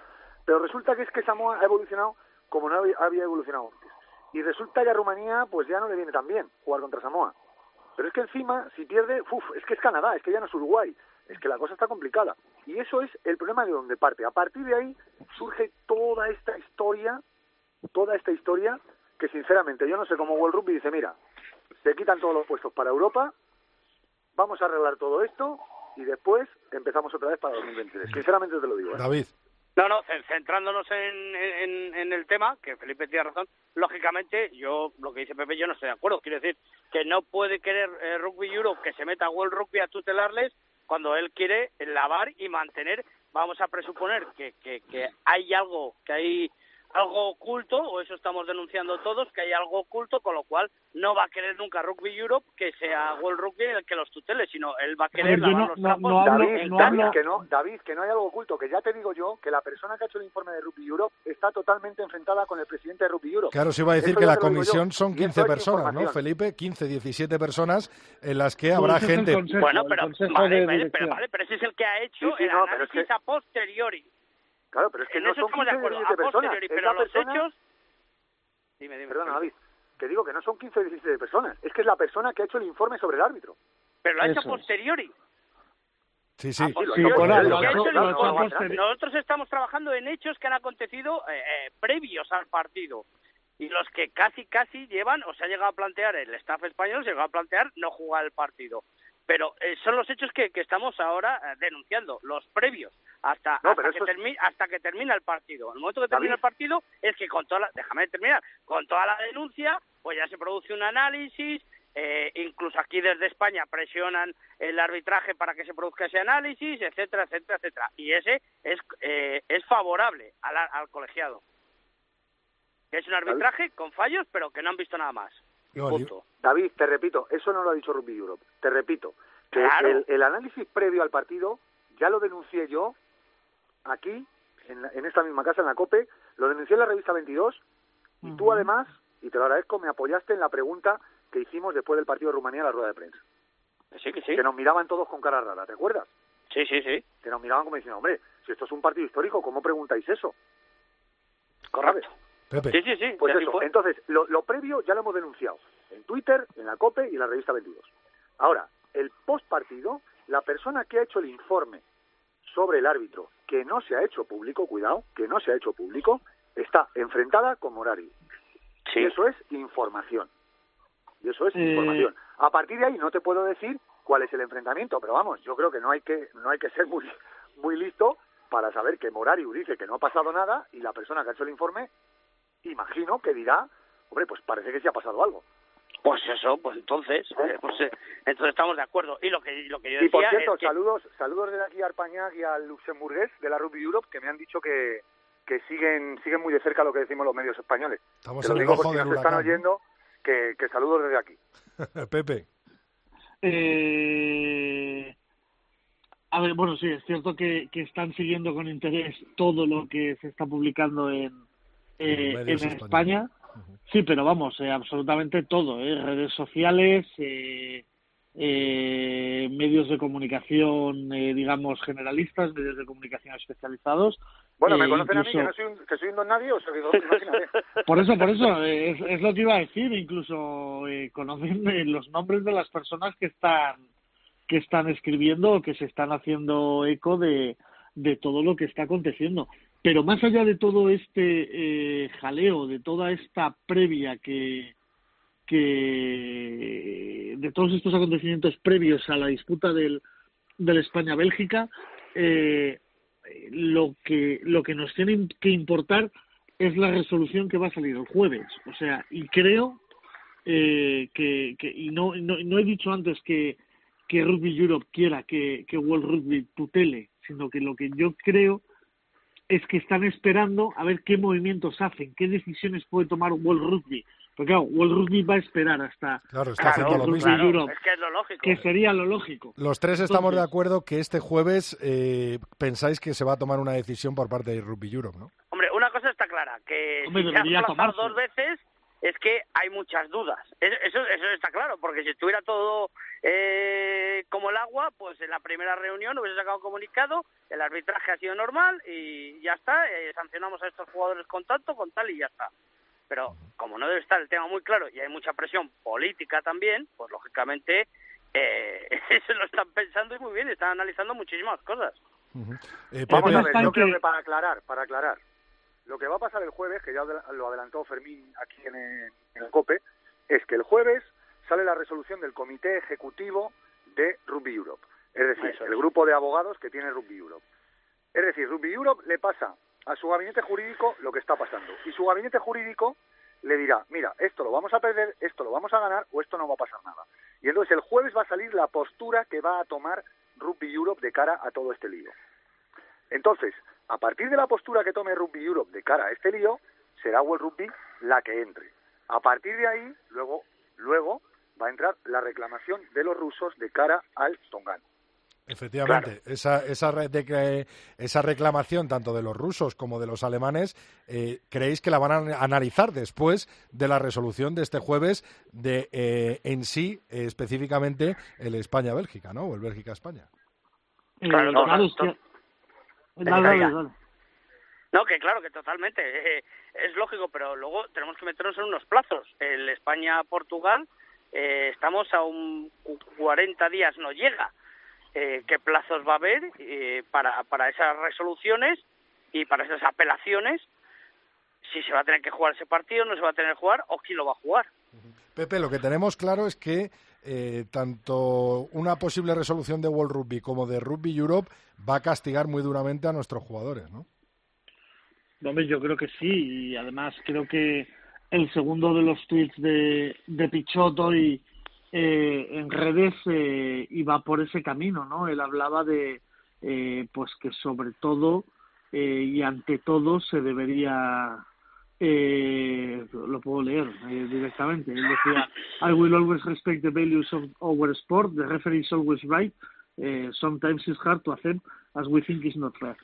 Pero resulta que es que Samoa ha evolucionado como no había, evolucionado antes. Y resulta que a Rumanía, pues ya no le viene tan bien jugar contra Samoa. Pero es que encima, si pierde, uf, es que es Canadá, es que ya no es Uruguay, es que la cosa está complicada. Y eso es el problema de donde parte. A partir de ahí surge toda esta historia, toda esta historia, que sinceramente yo no sé cómo World Rugby dice, mira, se quitan todos los puestos para Europa, vamos a arreglar todo esto y después empezamos otra vez para 2023. Sinceramente te lo digo. ¿eh? David. No, no, ce- centrándonos en, en, en el tema, que Felipe tiene razón, lógicamente, yo, lo que dice Pepe, yo no estoy de acuerdo. Quiero decir, que no puede querer eh, Rugby Europe que se meta a World Rugby a tutelarles cuando él quiere lavar y mantener, vamos a presuponer que, que, que hay algo, que hay algo oculto, o eso estamos denunciando todos, que hay algo oculto, con lo cual no va a querer nunca Rugby Europe que sea World Rugby el que los tutele, sino él va a querer ver, yo lavar no- los no- trapos no cambio- hablo- que no, David, que no hay algo oculto, que ya te digo yo que la persona que ha hecho el informe de Rugby Europe está totalmente enfrentada con el presidente de Rugby Europe. Claro, se iba a decir Eso que la comisión son Y 15 esto es personas, ¿no. Felipe? 15, 17 personas en las que habrá es gente... consejo, Bueno, pero vale, pero, vale, pero ese es el que ha hecho Sí, sí, el no, pero es análisis que- a posteriori. Claro, pero es que en no eso son estamos de 15 acuerdo, 17 a personas. pero la los persona... hechos... Dime, dime. Perdona, David, que digo que no son 15 o 17 personas, es que es la persona que ha hecho el informe sobre el árbitro. Pero lo ha hecho a Eso es. posteriori. Sí, sí. Hecho hecho- hecho hecho. Nosotros estamos trabajando en hechos que han acontecido eh, eh, previos al partido. Y los que casi, casi llevan, o se ha llegado a plantear, el staff español se ha llegado a plantear no jugar el partido. Pero eh, son los hechos que, que estamos ahora eh, denunciando, los previos, hasta, No, hasta, que es- hasta que termina el partido. En el momento que termina David. el partido es que con toda la, déjame terminar, con toda la denuncia, pues ya se produce un análisis, eh, incluso aquí desde España presionan el arbitraje para que se produzca ese análisis, etcétera, etcétera, etcétera. Y ese es, eh, es favorable al, al colegiado. Que es un arbitraje con fallos, pero que no han visto nada más. Punto. David, te repito, eso no lo ha dicho Rugby Europe. Te repito, que Claro. el, el análisis previo al partido ya lo denuncié yo aquí, en, la- en esta misma casa, en la COPE, lo denuncié en la revista 22 y tú Ujú. además, y te lo agradezco, me apoyaste en la pregunta que hicimos después del partido de Rumanía en la rueda de prensa. Que sí, que sí. Que nos miraban todos con cara rara, ¿te acuerdas? Sí, sí, sí. Que nos miraban como diciendo, hombre, si esto es un partido histórico, ¿cómo preguntáis eso? Correcto. Pepe. Sí, sí, sí. Pues eso, fue. entonces, lo, lo previo ya lo hemos denunciado en Twitter, en la COPE y en la revista 22. Ahora, el post partido, la persona que ha hecho el informe sobre el árbitro, que no se ha hecho público, cuidado, que no se ha hecho público, está enfrentada con Morari. Sí. Y eso es información. Y eso es Eh, información. A partir de ahí no te puedo decir cuál es el enfrentamiento, pero vamos, yo creo que no hay que no hay que ser muy muy listo para saber que Morari dice que no ha pasado nada y la persona que ha hecho el informe imagino que dirá, hombre, pues parece que sí ha pasado algo. Pues eso, pues entonces, eh, pues, eh, entonces estamos de acuerdo. Y lo que, lo que yo Y por decía cierto, es que... saludos saludos desde aquí a Arpañac y al luxemburgués de la Rugby Europe que me han dicho que, que siguen siguen muy de cerca lo que decimos los medios españoles. Estamos Te lo en el digo por ojo si del nos están oyendo, que, que saludos desde aquí. [laughs] Pepe. Eh, a ver, bueno, sí, es cierto que, que están siguiendo con interés todo lo que se está publicando en, eh, En medios España. Sí, pero vamos, eh, absolutamente todo, ¿eh? redes sociales, eh, eh, medios de comunicación, eh, digamos, generalistas, medios de comunicación especializados. Bueno, me eh, conocen a mí que no soy un, que soy un don nadie, o sea, digo, imagínate. [laughs] Por eso, por eso, es, es lo que iba a decir, incluso conocen [laughs] los nombres de las personas que están que están escribiendo o que se están haciendo eco de, de todo lo que está aconteciendo. Pero más allá de todo este eh, jaleo, de toda esta previa que, que de todos estos acontecimientos previos a la disputa del, del España-Bélgica, eh, lo que lo que nos tiene que importar es la resolución que va a salir el jueves. O sea, y creo eh, que, que, y no, no, no he dicho antes que, que Rugby Europe quiera que, que World Rugby tutele, sino que lo que yo creo es que están esperando a ver qué movimientos hacen, qué decisiones puede tomar World Rugby. Porque claro, World Rugby va a esperar hasta, claro, está haciendo lo mismo. Europe, es que es lo lógico. que sería lo lógico. Los tres estamos Entonces- de acuerdo que este jueves eh, pensáis que se va a tomar una decisión por parte de Rugby Europe, ¿no? Hombre, una cosa está clara, que Hombre, si se ha dos veces es que hay muchas dudas. Eso, está claro, porque si estuviera todo eh, como el agua, pues en la primera reunión hubiese sacado un comunicado, el arbitraje ha sido normal y ya está, eh, sancionamos a estos jugadores con tanto, con tal y ya está. Pero como no debe estar el tema muy claro y hay mucha presión política también, pues lógicamente eh, [laughs] eso lo están pensando y muy bien, están analizando muchísimas cosas. Eh, Vamos a ver, yo creo que para aclarar, para aclarar, lo que va a pasar el jueves, que ya lo adelantó Fermín aquí en el, en el COPE, es que el jueves sale la resolución del Comité Ejecutivo de Rugby Europe, es decir, es. el grupo de abogados que tiene Rugby Europe. Es decir, Rugby Europe le pasa a su gabinete jurídico lo que está pasando y su gabinete jurídico le dirá, mira, esto lo vamos a perder, esto lo vamos a ganar o esto no va a pasar nada. Y entonces el jueves va a salir la postura que va a tomar Rugby Europe de cara a todo este lío. Entonces, a partir de la postura que tome Rugby Europe de cara a este lío, será World Rugby la que entre. A partir de ahí, luego, luego va a entrar la reclamación de los rusos de cara al tongano. Efectivamente, esa, esa, re- de que- esa reclamación tanto de los rusos como de los alemanes, eh, ¿creéis que la van a analizar después de la resolución de este jueves de eh, en sí, eh, específicamente, el España-Bélgica, ¿no? O el Bélgica-España. Eh, Claro, no, claro, no, es que- no. Dale, dale, dale. No, que claro, que totalmente. [laughs] eh, es lógico, pero luego tenemos que meternos en unos plazos. El España-Portugal, eh, estamos a un cu- 40 días, no llega. Eh, ¿Qué plazos va a haber eh, para, para esas resoluciones y para esas apelaciones? Si se va a tener que jugar ese partido, no se va a tener que jugar o quién lo va a jugar. Pepe, lo que tenemos claro es que eh, tanto una posible resolución de World Rugby como de Rugby Europe va a castigar muy duramente a nuestros jugadores, ¿no? Hombre, yo creo que sí, y además creo que el segundo de los tweets de, de Pichot hoy eh, en redes eh, iba por ese camino, ¿no? Él hablaba de, eh, pues que sobre todo eh, y ante todo se debería, eh, lo puedo leer eh, directamente, él decía, I will always respect the values of our sport, the referee is always right, eh, sometimes it's hard to accept as we think is not fair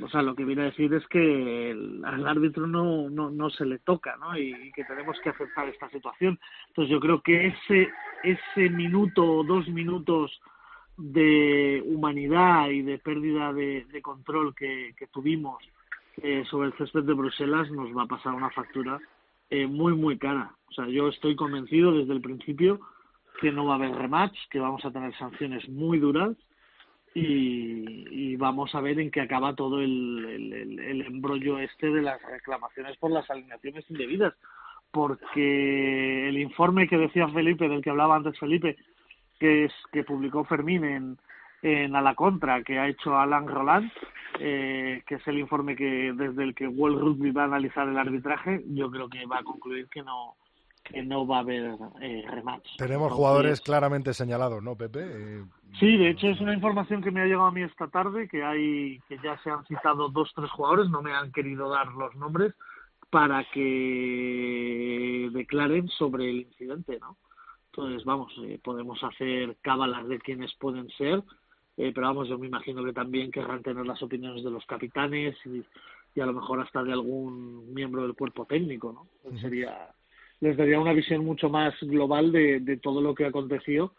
o sea, lo que viene a decir es que al árbitro no, no, no se le toca, ¿no? Y, que tenemos que aceptar esta situación. Entonces yo creo que ese, ese minuto o dos minutos de humanidad y de pérdida de, control que, que tuvimos eh, sobre el césped de Bruselas nos va a pasar una factura eh, muy, muy cara. O sea, yo estoy convencido desde el principio que no va a haber rematch, que vamos a tener sanciones muy duras y, y vamos a ver en qué acaba todo el, el, embrollo este de las reclamaciones por las alineaciones indebidas. Porque el informe que decía Felipe, del que hablaba antes Felipe, que es que publicó Fermín en, en A la Contra, que ha hecho Alan Roland, eh, que es el informe que desde el que World Rugby va a analizar el arbitraje, yo creo que va a concluir que no que no va a haber eh, rematch. Tenemos Entonces, jugadores claramente señalados, ¿no, Pepe? Eh, Sí, de hecho es una información que me ha llegado a mí esta tarde, que hay que ya se han citado dos, tres jugadores, no me han querido dar los nombres para que declaren sobre el incidente, ¿no? Entonces, vamos, eh, podemos hacer cábalas de quiénes pueden ser, eh, pero vamos, yo me imagino que también querrán tener las opiniones de los capitanes y, y a lo mejor hasta de algún miembro del cuerpo técnico, ¿no? Sería les daría una visión mucho más global de, de todo lo que aconteció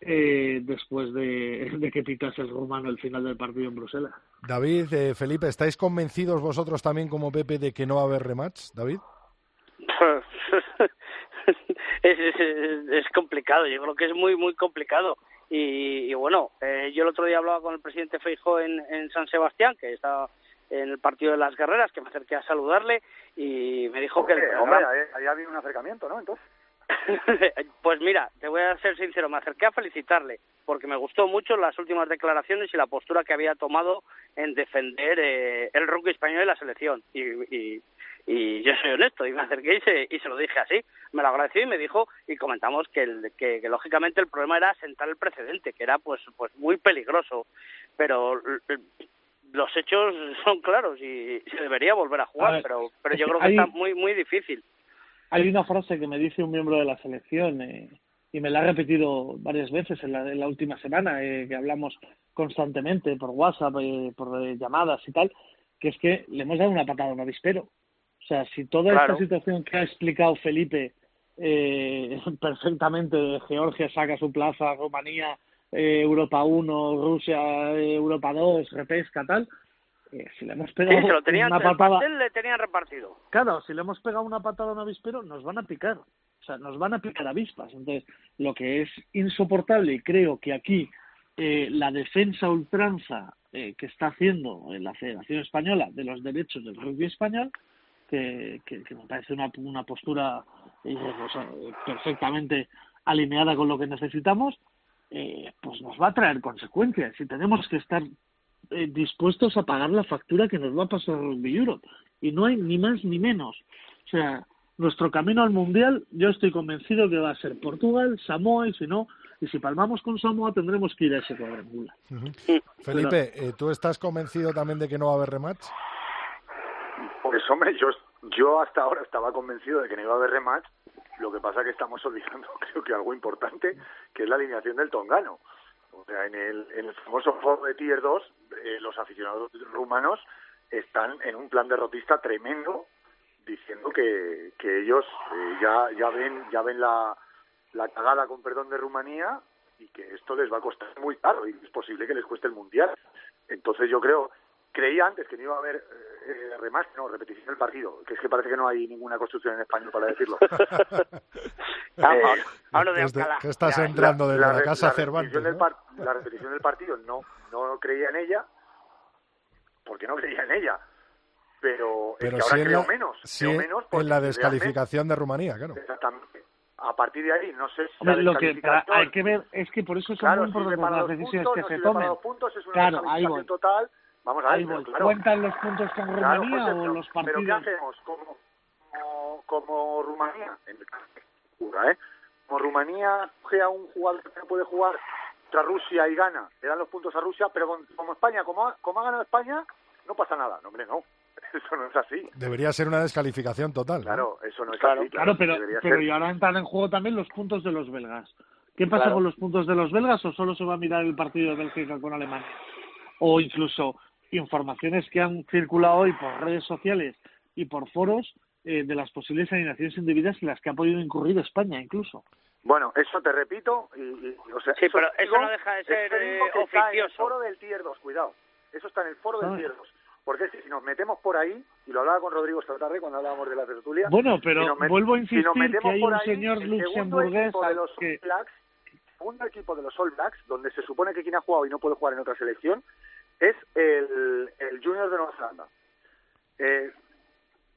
eh, después de, [laughs] de que pitase el rumano el final del partido en Bruselas. David, eh, Felipe, ¿estáis convencidos vosotros también como Pepe de que no va a haber rematch, David? [laughs] es, es, es- complicado, yo creo que es muy, muy complicado. Y, y bueno, eh, yo el otro día hablaba con el presidente Feijóo en, en San Sebastián, que estaba en el partido de las guerreras, que me acerqué a saludarle y me dijo que el Hombre, ahí, ahí ha habido un acercamiento, ¿no? Entonces, [laughs] pues mira, te voy a ser sincero, me acerqué a felicitarle porque me gustó mucho las últimas declaraciones y la postura que había tomado en defender eh, el rugby español y la selección. Y, y, y yo soy honesto y me acerqué y se, y se lo dije así. Me lo agradeció y me dijo y comentamos que, el, que, que lógicamente el problema era sentar el precedente, que era pues pues muy peligroso, pero los hechos [laughs] son claros y se debería volver a jugar, A ver, pero pero yo creo que está muy muy difícil. Hay una frase que me dice un miembro de la selección eh, y me la ha repetido varias veces en la, en la última semana, eh, que hablamos constantemente por WhatsApp, eh, por eh, llamadas y tal, que es que le hemos dado una patada a un avispero. O sea, si toda Claro. esta situación que ha explicado Felipe eh, [laughs] perfectamente, Georgia saca su plaza, Rumanía, eh, Europa 1, Rusia, eh, Europa 2, repesca, tal, eh, si le hemos Sí, pegado se lo tenían, una patada... le tenían repartido. Claro, si le hemos pegado una patada a un avispero, nos van a picar. O sea, nos van a picar avispas. Entonces, lo que es insoportable, y creo que aquí eh, la defensa ultranza eh, que está haciendo en la Federación Española de los derechos del rugby español, que, que, que me parece una, una postura o sea, perfectamente alineada con lo que necesitamos, eh, pues nos va a traer consecuencias y tenemos que estar eh, dispuestos a pagar la factura que nos va a pasar Rugby Europe. Y no hay ni más ni menos. O sea, nuestro camino al Mundial, yo estoy convencido que va a ser Portugal, Samoa, y si no, y si palmamos con Samoa, tendremos que ir a ese cuadrangular. Felipe, eh, ¿tú estás convencido también de que no va a haber rematch? Pues hombre, yo, yo hasta ahora estaba convencido de que no iba a haber rematch. Lo que pasa que estamos olvidando, [laughs] creo que algo importante, que es la alineación del Tongano. O sea, en el, en el famoso foro de Tier 2, eh, los aficionados rumanos están en un plan derrotista tremendo, diciendo que, que ellos eh, ya, ya ven, ya ven la, la cagada, con perdón, de Rumanía y que esto les va a costar muy caro y es posible que les cueste el Mundial. Entonces yo creo, creía antes que no iba a haber eh, rematch, no, repetición del partido, que es que parece que no hay ninguna construcción en español para decirlo. Eh, [laughs] [laughs] hablo- hablo de Desde- Alcalá. que estás la- entrando desde la, re- casa repetición Cervantes. del ¿no? par- la repetición del partido no, no creía en ella, porque no creía en ella. Pero, es Pero que sí ahora en creo la, menos, creo en- menos en porque la descalificación de Rumanía, claro. Exactamente. A partir de ahí, no sé si Hombre, la lo que hay que ver es que por eso son Claro, muy importantes las dos decisiones puntos, que no se tomen. puntos, es una Claro, ahí voy. total. Vamos a ver, pero claro, Cuentan los puntos con Claro, Rumanía José, o pero- los Pero ¿qué partidos. hacemos? Como, como, como Rumanía, en el ¿eh? Como Rumanía coge a un jugador que no puede jugar contra Rusia y gana, le dan los puntos a Rusia, pero con- como España, como ha, como ha ganado España, no pasa nada. No, hombre, no. [laughs] Eso no es así. Debería ser una descalificación total. ¿no? Claro, eso no es Claro, así. Claro, pero, pero ser. y ahora entran en juego también los puntos de los belgas. ¿Qué pasa Claro. con los puntos de los belgas o solo se va a mirar el partido de Bélgica con Alemania? O incluso informaciones que han circulado hoy por redes sociales y por foros eh, de las posibles alineaciones indebidas en las que ha podido incurrir España incluso. Bueno, eso te repito. Y, y- o sea, Sí, eso pero te eso digo- no deja de ser, digo eh, que está en el oficioso. foro del Tier 2, cuidado. Eso está en el foro del Ah. Tier 2. Porque si nos metemos por ahí, y lo hablaba con Rodrigo esta tarde cuando hablábamos de la tertulia, Bueno, pero si nos met- vuelvo a si nos insistir metemos que hay por un ahí, señor el luxemburgués de los que- Blacks, equipo de los All Blacks, donde se supone que quien ha jugado y no puede jugar en otra selección, es el, el Junior de Nueva Zelanda. Eh,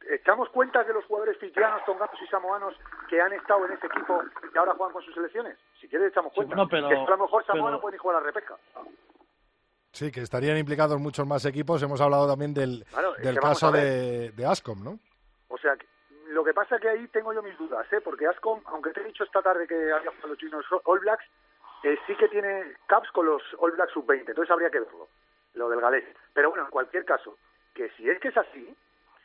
¿Echamos cuentas de los jugadores fijianos, tonganos y samoanos que han estado en ese equipo y ahora juegan con sus selecciones? Si quieres echamos cuenta. pero- que a lo mejor Samoa pero- no puede ni jugar a la repesca. Sí, que estarían implicados muchos más equipos. Hemos hablado también del, Claro, es del caso de, de Ascom, ¿no? O sea, que- lo que pasa que ahí tengo yo mis dudas, ¿eh? Porque Ascom, aunque te he dicho esta tarde que había jugado los chinos All Blacks, eh, sí que tiene caps con los All Blacks sub-20, entonces habría que verlo, lo del galés. Pero bueno, en cualquier caso, que si es que es así...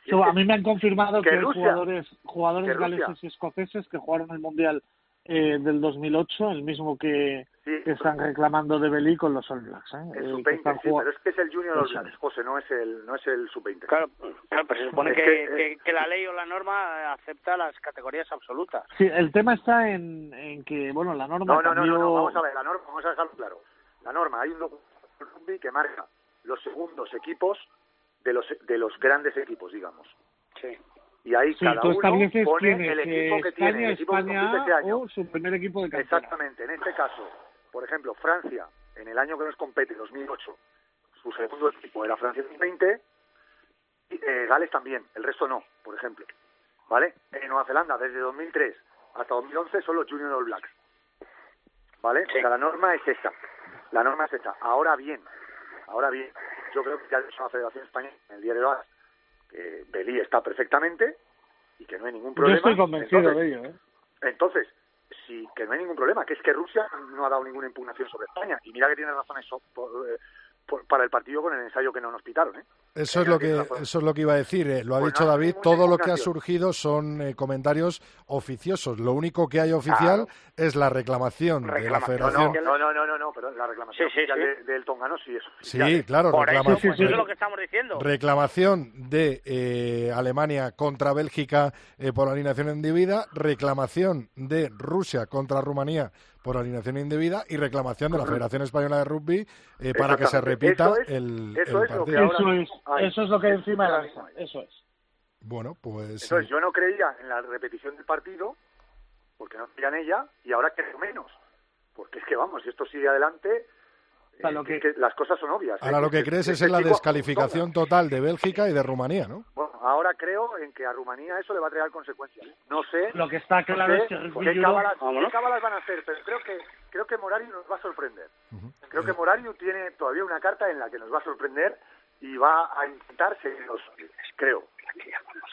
si So, es a que- mí me han confirmado que que, hay Rusia- jugadores, jugadores que galeses y escoceses que jugaron el Mundial eh, del 2008, el mismo que, Sí. que están reclamando de Belí con los All Blacks. ¿eh? El Eh, que sub-20, están sí, jugando- pero es que es el Junior All Blacks. José, no es el, no es el sub-20. Claro, claro, pero se supone Es que, que, que, que la ley o la norma acepta las categorías absolutas. Sí, el tema está en, en que, bueno, la norma No, no, no, no, no, vamos a ver, la norma, vamos a dejarlo claro. La norma, hay un documento que marca los segundos equipos de los, de los grandes equipos, digamos. Sí. Y ahí Sí, cada uno pone el eh, equipo que España, tiene, el equipo España ese año. o su primer equipo de cantera. Exactamente, en este caso, por ejemplo, Francia, en el año que nos compete, 2008, su segundo equipo era Francia 2020, y eh, Gales también, el resto no, por ejemplo. ¿Vale? En Nueva Zelanda, desde 2003 hasta 2011 son los Junior All Blacks. ¿Vale? O sea, la norma es esa. La norma es esa. Ahora bien, ahora bien, yo creo que ya dicho la Federación Española en el diario AS que Belí está perfectamente y que no hay ningún problema. Yo estoy convencido entonces, de ello, ¿eh? Entonces, sí, que no hay ningún problema, que es que Rusia no ha dado ninguna impugnación sobre España. Y mira que tiene razón eso por, eh, por- para el partido con el ensayo que no nos pitaron, ¿eh? Eso es lo que eso es lo que iba a decir. eh, Lo ha Pues dicho no David. Todo lo que ha surgido son eh, comentarios oficiosos. Lo único que hay oficial Claro. es la reclamación, de la Federación. no, no, no, no, no, pero la reclamación Sí, sí, sí. de- del Tongano sí es Sí, oficial, ¿eh? claro, Por eso, reclama- Sí, pues sí, eso sí. es lo que estamos diciendo. reclamación de eh, Alemania contra Bélgica eh, por alineación indebida, reclamación de Rusia contra Rumanía por alineación indebida y reclamación de la Federación Española de Rugby eh, para que se repita Eso es- el, eso el es lo que partido. ahora- Eso es, Ay, eso es lo que hay encima de la mesa. Eso es. Bueno, pues Entonces yo no creía en la repetición del partido, porque no creía en ella, y ahora creo menos. Porque es que vamos, si esto sigue adelante, eh, lo es que- que las cosas son obvias. ahora ¿eh? lo que Este- crees es este en la descalificación total de Bélgica y de Rumanía, ¿no? Bueno, ahora creo en que a Rumanía eso le va a traer consecuencias. No sé, Lo que está no claro sé es que qué, Europe- cábalas, qué cábalas van a hacer, pero creo que creo que Morariu nos va a sorprender. Creo que Morariu tiene todavía una carta en la que nos va a sorprender y va a intentar seguirnos, creo.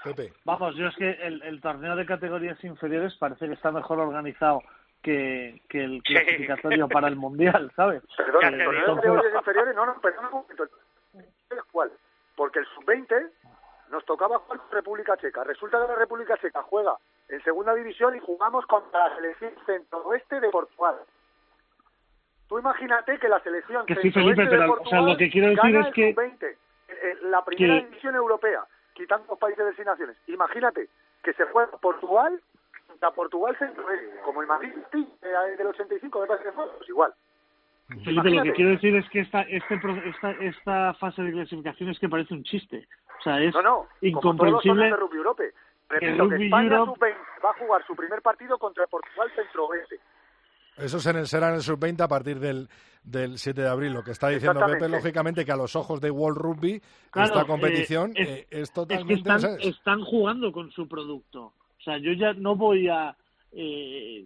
Pepe. Vamos, yo es que el, el torneo de categorías inferiores parece que está mejor organizado que, que el Sí. clasificatorio para el Mundial, ¿sabes? [laughs] Perdón, el torneo de categorías inferiores, no, no, perdón un momento. ¿Cuál? Porque el sub-20 nos tocaba jugar con República Checa. Resulta que la República Checa juega en segunda división y jugamos contra la selección centro-oeste de Portugal. Tú imagínate que la selección Que sí, Felipe, pero, o sea, Portugal lo que quiero decir es que- sub-20, eh, eh, la primera que- división europea, quitando los países de seis naciones. Imagínate que se juega Portugal contra Portugal centro-oeste, como el Madrid eh, del 85, me parece que fue, pues igual. Felipe, lo que quiero decir es que esta, este, esta, esta fase de clasificación es que parece un chiste. O sea, es No, no, como todos los incomprensible. de Rugby Europe. Repito, que España Europe- sub-20 va a jugar su primer partido contra Portugal centro-oeste. Eso es en el, será en el sub-20 a partir del, del 7 de abril. Lo que está diciendo Pepe, lógicamente, que a los ojos de World Rugby, Claro, esta competición eh, es- eh, es es que totalmente... están, están jugando con su producto. O sea, yo ya no voy a... eh,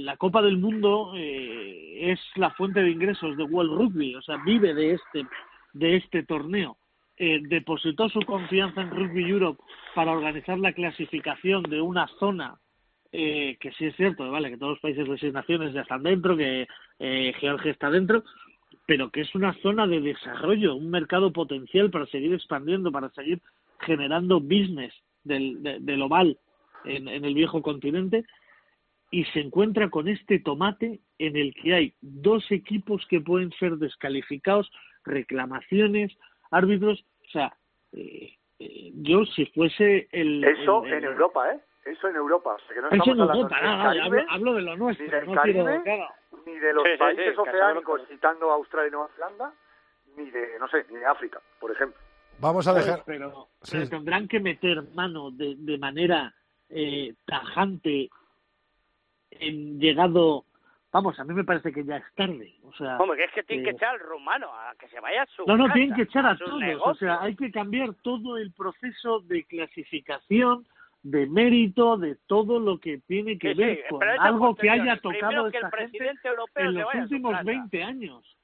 la Copa del Mundo eh, es la fuente de ingresos de World Rugby, o sea, vive de este, de este torneo. Eh, depositó su confianza en Rugby Europe para organizar la clasificación de una zona eh, que sí es cierto, vale, que todos los países de seis naciones ya están dentro, que eh, Georgia está dentro, pero que es una zona de desarrollo, un mercado potencial para seguir expandiendo, para seguir generando business del, de- del oval en, en el viejo continente, y se encuentra con este tomate en el que hay dos equipos que pueden ser descalificados, reclamaciones, árbitros, o sea, eh, eh, yo si fuese el... Eso el- el- en Europa, ¿eh? Eso en Europa. O sea, que no Eso en Europa, nada, Caribe, hablo, hablo de lo nuestro, ni del no Caribe, quiero... ni de los Sí, sí, países sí, oceánicos, citando Australia y Nueva Zelanda, ni de, no sé, ni de África, por ejemplo. Vamos a ¿sabes? dejar... Pero, Sí. pero tendrán que meter mano de, de manera eh, tajante en llegado... Vamos, a mí me parece que ya es tarde. O sea, Hombre, que es que tiene que eh, echar al rumano a que se vaya a su No, no, casa, tienen que echar a sus todos. O sea, hay que cambiar todo el proceso de clasificación, de mérito, de todo lo que tiene que Sí, sí, ver con algo que haya tocado que el esta gente presidente europeo en los últimos casa. 20 años.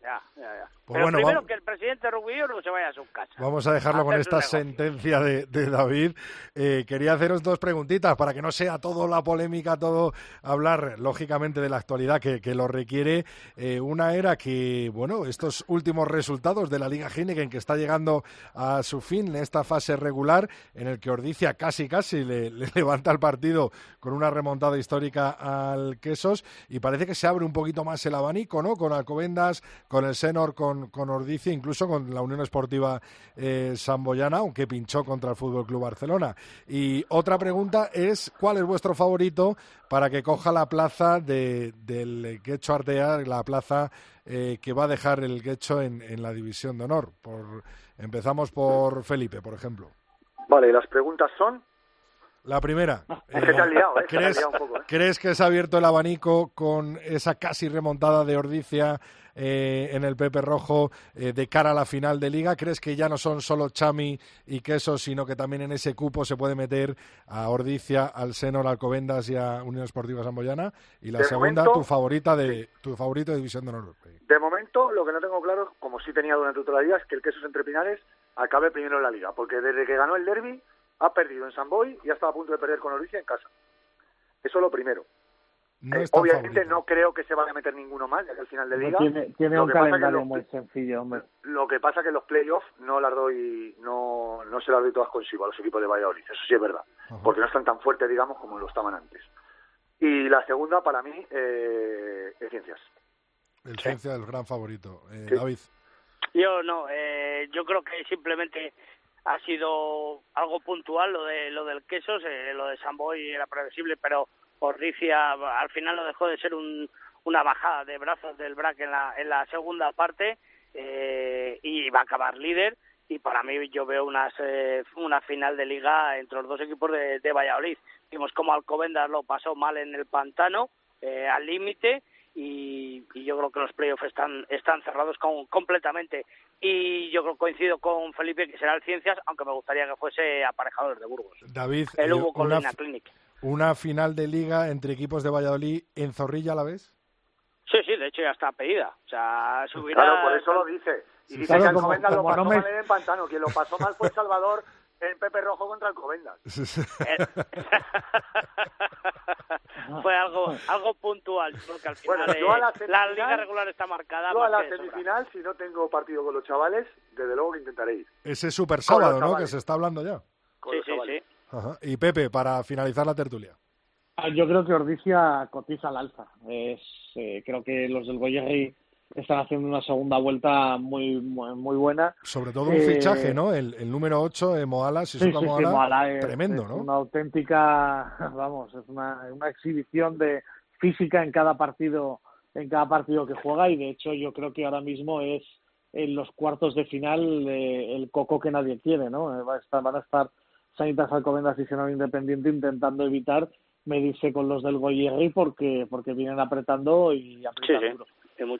Ya, ya, ya. Pues Pero bueno, primero vamos- que el presidente Rubio no se vaya a su casa. Vamos a dejarlo con Hacer esta sentencia de, de David. Eh, quería haceros dos preguntitas para que no sea todo la polémica, todo hablar lógicamente de la actualidad que, que lo requiere. Eh, una era que, bueno, estos últimos resultados de la Liga Heineken que está llegando a su fin en esta fase regular, en el que Ordicia casi casi le, le [laughs] levanta el partido con una remontada histórica al Quesos y parece que se abre un poquito más el abanico, ¿no? Con Alcobendas, con el Senor, con, con Ordicia, incluso con la Unión Esportiva eh, Samboyana, aunque pinchó contra el Fútbol Club Barcelona. Y otra pregunta es: ¿cuál es vuestro favorito para que coja la plaza de, del Guecho Artea, la plaza eh, que va a dejar el Guecho en, en la división de honor? Por, empezamos por Felipe, por ejemplo. Vale, las preguntas son... La primera. Es que te has liado, ¿eh? Te has ¿crees, liado un poco, ¿eh? ¿Crees que se ha abierto el abanico con esa casi remontada de Ordicia eh, en el Pepe Rojo eh, de cara a la final de Liga? ¿Crees que ya no son solo Chami y Queso, sino que también en ese cupo se puede meter a Ordicia, al Senor, Alcobendas y a Unión Esportiva Samboyana? Y la De segunda, momento, tu favorita de tu favorito de División de Honor. De momento, lo que no tengo claro, como sí tenía durante toda la vida, es que el Quesos Entre Pinares acabe primero en la Liga, porque desde que ganó el derby ha perdido en San Boy y ha estado a punto de perder con Oricia en casa. Eso es lo primero. No Eh, obviamente favorito. no creo que se vaya a meter ninguno más, ya que al final de No Liga. tiene tiene un calendario muy sencillo, hombre. Lo que pasa que los playoffs no las doy, no, no se las doy todas consigo a los equipos de Valladolid, eso sí es verdad, porque no están tan fuertes, digamos, como lo estaban antes. Y la segunda, para mí, eh, es Ciencias. El Ciencia, el gran favorito. Eh, Sí. David. Yo no, eh, yo creo que simplemente ha sido algo puntual lo de lo del quesos, eh, lo de Samboy era previsible, pero Ordicia al final no dejó de ser un, una bajada de brazos del BRAC en la, en la segunda parte eh, y va a acabar líder y para mí yo veo unas, eh, una final de liga entre los dos equipos de, de Valladolid. Vimos como Alcobendas lo pasó mal en el pantano, eh, al límite, y, y yo creo que los playoffs están, están cerrados con, completamente. Y yo creo coincido con Felipe que será el Ciencias, aunque me gustaría que fuese aparejador de Burgos. David, El eh, Hugo una, Clinic. una final de liga entre equipos de Valladolid en Zorrilla a la vez. Sí, sí, de hecho ya está pedida. O sea, subirá... Claro, por eso lo dice. Y Sí, dice claro, que como- Alcobendas lo como pasó no me- mal en el pantano. Quien lo pasó mal fue [laughs] Salvador en Pepe Rojo contra Alcobendas. Eh, [laughs] Fue algo algo puntual, porque al final Bueno, yo a la eh, la liga regular está marcada. Yo a la semifinal, si no tengo partido con los chavales, desde luego que intentaré ir. Ese super sábado, ¿no? Que se está hablando ya. Con Sí, sí, chavales. sí. Ajá. Y Pepe, para finalizar la tertulia. Ah, Yo creo que Ordicia cotiza al alza. Es, eh, creo que los del Goyerri están haciendo una segunda vuelta muy muy, muy buena. Sobre todo un Eh, fichaje, ¿no? El, el número 8, eh, Moala, Sí, Shizuka sí, sí, Moala, Moala es, tremendo, es ¿no? una auténtica, [laughs] vamos, es una, una exhibición de física en cada partido, en cada partido que juega y de hecho yo creo que ahora mismo es en los cuartos de final eh, el coco que nadie quiere, ¿no? Eh, Va a estar, van a estar Sanitas Alcobendas y Senado Independiente intentando evitar medirse con los del Goyerri porque porque vienen apretando y aprietan Sí, sí.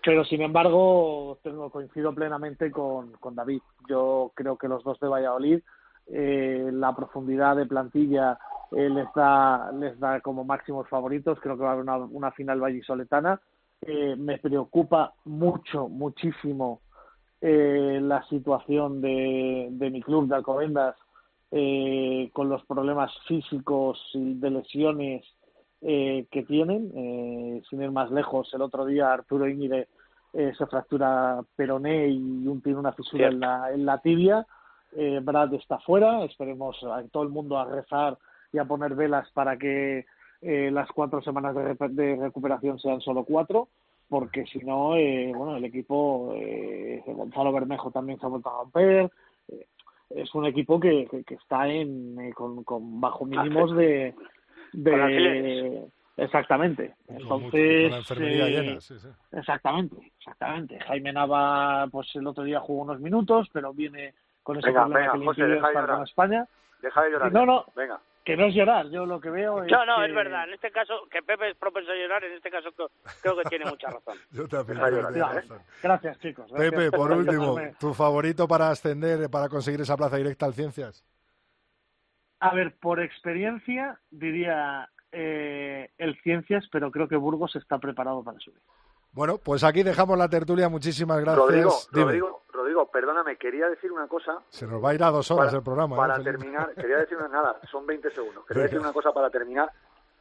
Pero sin embargo, tengo, coincido plenamente con, con David. Yo creo que los dos de Valladolid, eh, la profundidad de plantilla eh, les da les da como máximos favoritos. Creo que va a haber una, una final vallisoletana. Eh, me preocupa mucho, muchísimo eh, la situación de, de mi club de Alcobendas eh, con los problemas físicos y de lesiones eh, que tienen. Eh, sin ir más lejos, el otro día Arturo Íñiguez eh, se fractura peroné y un, tiene una fisura en la, en la tibia. Eh, Brad está fuera. Esperemos a todo el mundo a rezar y a poner velas para que eh, las cuatro semanas de, de recuperación sean solo cuatro. Porque si no, eh, bueno, el equipo, eh, Gonzalo Bermejo también se ha vuelto a romper. Es un equipo que, que, que está en eh, con, con bajo mínimos de, de Con exactamente Con mucho- entonces con la enfermería eh, llena, sí, sí. exactamente exactamente Jaime Nava pues el otro día jugó unos minutos pero viene con ese Venga, problema venga, que le José, deja de con. España Deja de llorar. no no Venga. que no es llorar yo lo que veo es No, no, que- es verdad. En este caso, que Pepe es propenso a llorar, en este caso creo, creo que tiene mucha razón. [laughs] Yo también. Llorar, razón. gracias chicos gracias Pepe, por último, tu favorito para ascender, para conseguir esa plaza directa al Ciencias. A ver, por experiencia diría eh, el Ciencias, pero creo que Burgos está preparado para subir. Bueno, pues aquí dejamos la tertulia. Muchísimas gracias. Rodrigo. Rodrigo, Rodrigo, perdóname, quería decir una cosa Se nos va a ir a dos horas para, el programa. ¿eh, para terminar. Quería decir una nada, son 20 segundos. Quería Venga. decir una cosa para terminar.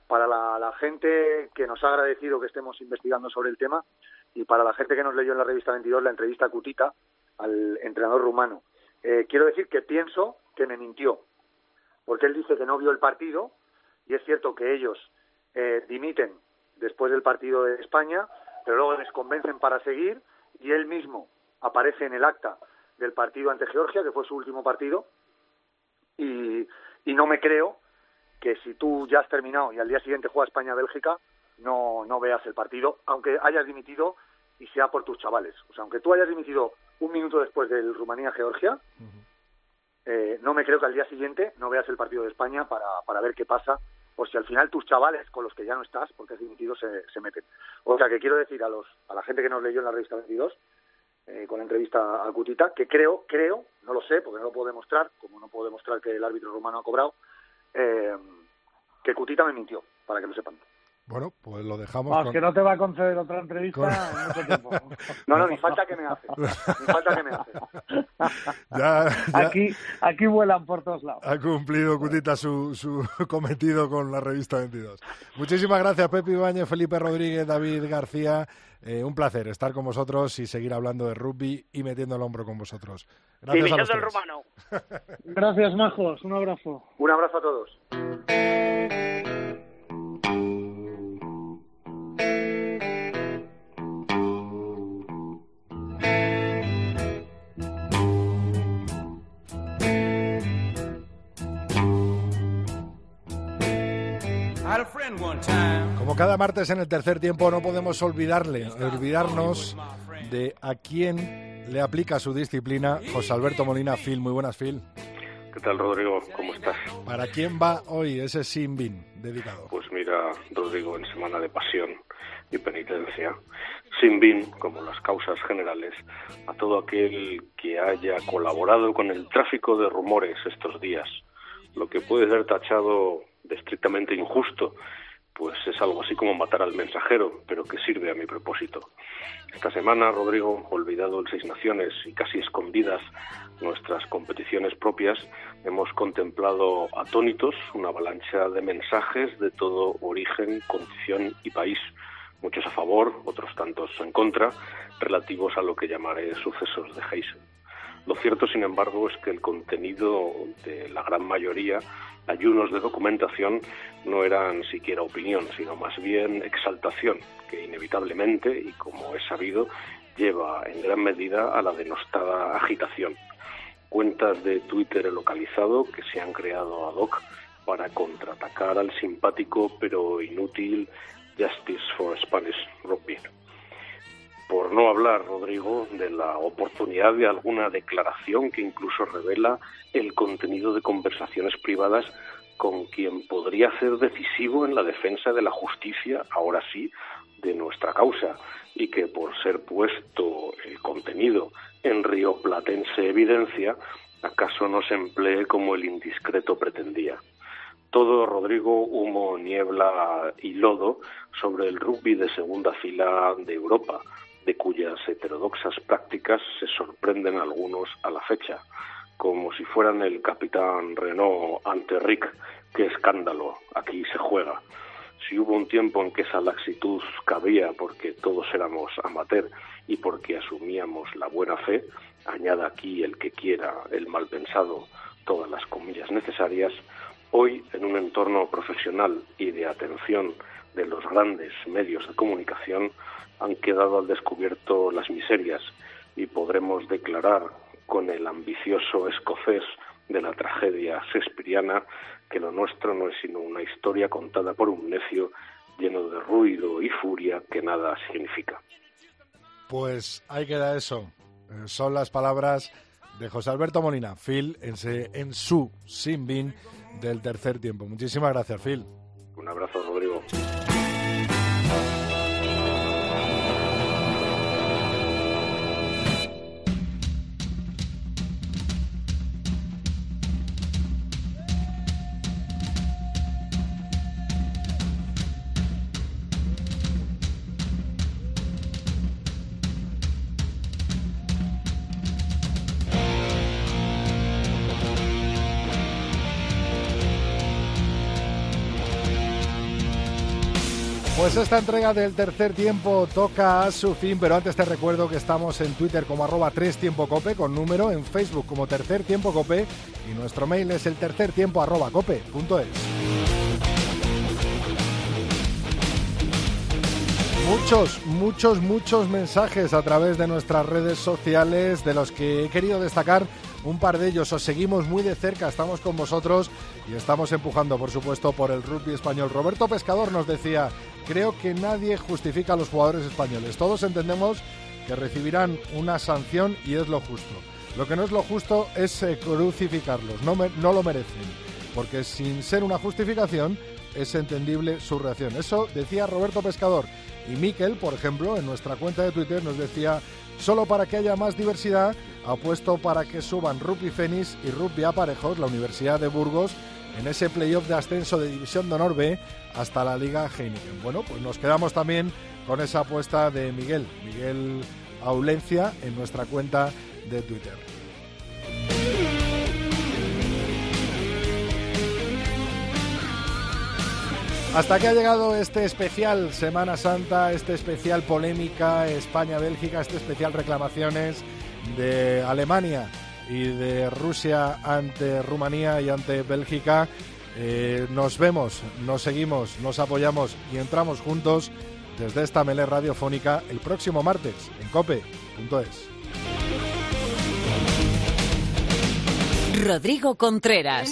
Para la, la gente que nos ha agradecido que estemos investigando sobre el tema y para la gente que nos leyó en la revista 22 la entrevista a Cutita, al entrenador rumano. Eh, quiero decir que pienso que me mintió, porque él dice que no vio el partido y es cierto que ellos eh, dimiten después del partido de España, pero luego les convencen para seguir y él mismo aparece en el acta del partido ante Georgia, que fue su último partido, y, y no me creo que si tú ya has terminado y al día siguiente juega España-Bélgica, no, no veas el partido, aunque hayas dimitido y sea por tus chavales. O sea, aunque tú hayas dimitido un minuto después del Rumanía-Georgia, eh, no me creo que al día siguiente no veas el partido de España para, para ver qué pasa, o si al final tus chavales con los que ya no estás, porque es dimitido, se, se meten. O sea, que quiero decir a, los, a la gente que nos leyó en la revista 22, eh, con la entrevista a Cutita, que creo, creo, no lo sé, porque no lo puedo demostrar, como no puedo demostrar que el árbitro romano ha cobrado, eh, que Cutita me mintió, para que lo sepan. Bueno, pues lo dejamos. Vamos, con- que no te va a conceder otra entrevista con- en mucho [laughs] tiempo. No, no, ni falta que me hace. Ni falta que me hace. [laughs] Ya, ya Aquí, aquí vuelan por todos lados. ha cumplido Cutita su, su [laughs] cometido con la revista 22. Muchísimas gracias, Pepe Ibáñez, Felipe Rodríguez, David García. Eh, un placer estar con vosotros y seguir hablando de rugby y metiendo el hombro con vosotros. Gracias los del tres. rumano. Gracias, majos. Un abrazo. Un abrazo a todos. Como cada martes en el tercer tiempo no podemos olvidarle, olvidarnos de a quién le aplica su disciplina José Alberto Molina Phil. Muy buenas, Phil. ¿Qué tal, Rodrigo? ¿Cómo estás? ¿Para quién va hoy ese Sin Bin dedicado? Pues mira, Rodrigo, en semana de pasión y penitencia, sin bin, como las causas generales, a todo aquel que haya colaborado con el tráfico de rumores estos días, lo que puede ser tachado estrictamente injusto, pues es algo así como matar al mensajero, pero que sirve a mi propósito. Esta semana, Rodrigo, olvidado el Seis Naciones y casi escondidas nuestras competiciones propias, hemos contemplado atónitos una avalancha de mensajes de todo origen, condición y país, muchos a favor, otros tantos en contra, relativos a lo que llamaré sucesos de Heisen. Lo cierto, sin embargo, es que el contenido de la gran mayoría, ayunos de documentación, no eran siquiera opinión, sino más bien exaltación, que inevitablemente, y como es sabido, lleva en gran medida a la denostada agitación. Cuentas de Twitter localizado que se han creado ad hoc para contraatacar al simpático pero inútil Justice for Spanish Rugby. Por no hablar, Rodrigo, de la oportunidad de alguna declaración que incluso revela el contenido de conversaciones privadas con quien podría ser decisivo en la defensa de la justicia, ahora sí, de nuestra causa, y que por ser puesto el contenido en rioplatense evidencia, acaso no se emplee como el indiscreto pretendía. Todo, Rodrigo, humo, niebla y lodo sobre el rugby de segunda fila de Europa, de cuyas heterodoxas prácticas se sorprenden algunos a la fecha, como si fueran el capitán Renault ante Rick, qué escándalo, aquí se juega. Si hubo un tiempo en que esa laxitud cabía porque todos éramos amateur y porque asumíamos la buena fe, añada aquí el que quiera, el mal pensado, todas las comillas necesarias, hoy en un entorno profesional y de atención de los grandes medios de comunicación han quedado al descubierto las miserias y podremos declarar con el ambicioso escocés de la tragedia shakespeariana que lo nuestro no es sino una historia contada por un necio lleno de ruido y furia que nada significa. Pues ahí queda eso. Eh, Son las palabras de José Alberto Molina, Phil, en, su Sin Bin del tercer tiempo. Muchísimas gracias, Phil. Un abrazo, Rodrigo. Pues esta entrega del tercer tiempo toca a su fin, pero antes te recuerdo que estamos en Twitter como arroba 3 tiempo cope con número, en Facebook como tercer tiempo cope y nuestro mail es el tercer tiempo arroba cope punto es. Muchos, muchos, muchos mensajes a través de nuestras redes sociales de los que he querido destacar un par de ellos. Os seguimos muy de cerca, estamos con vosotros y estamos empujando, por supuesto, por el rugby español. Roberto Pescador nos decía, creo que nadie justifica a los jugadores españoles. Todos entendemos que recibirán una sanción y es lo justo. Lo que no es lo justo es eh, crucificarlos, no, no lo merecen, porque sin ser una justificación es entendible su reacción. Eso decía Roberto Pescador. Y Miquel, por ejemplo, en nuestra cuenta de Twitter nos decía, solo para que haya más diversidad, apuesto para que suban Rugby Fénix y Rugby Aparejos, la Universidad de Burgos, en ese playoff de ascenso de División de Honor B hasta la Liga Heineken. Bueno, pues nos quedamos también con esa apuesta de Miguel, Miguel Aulencia, en nuestra cuenta de Twitter. Hasta aquí ha llegado este especial Semana Santa, este especial polémica España-Bélgica, este especial reclamaciones de Alemania y de Rusia ante Rumanía y ante Bélgica. Eh, nos vemos, nos seguimos, nos apoyamos y entramos juntos desde esta melé radiofónica el próximo martes en cope.es. Rodrigo Contreras.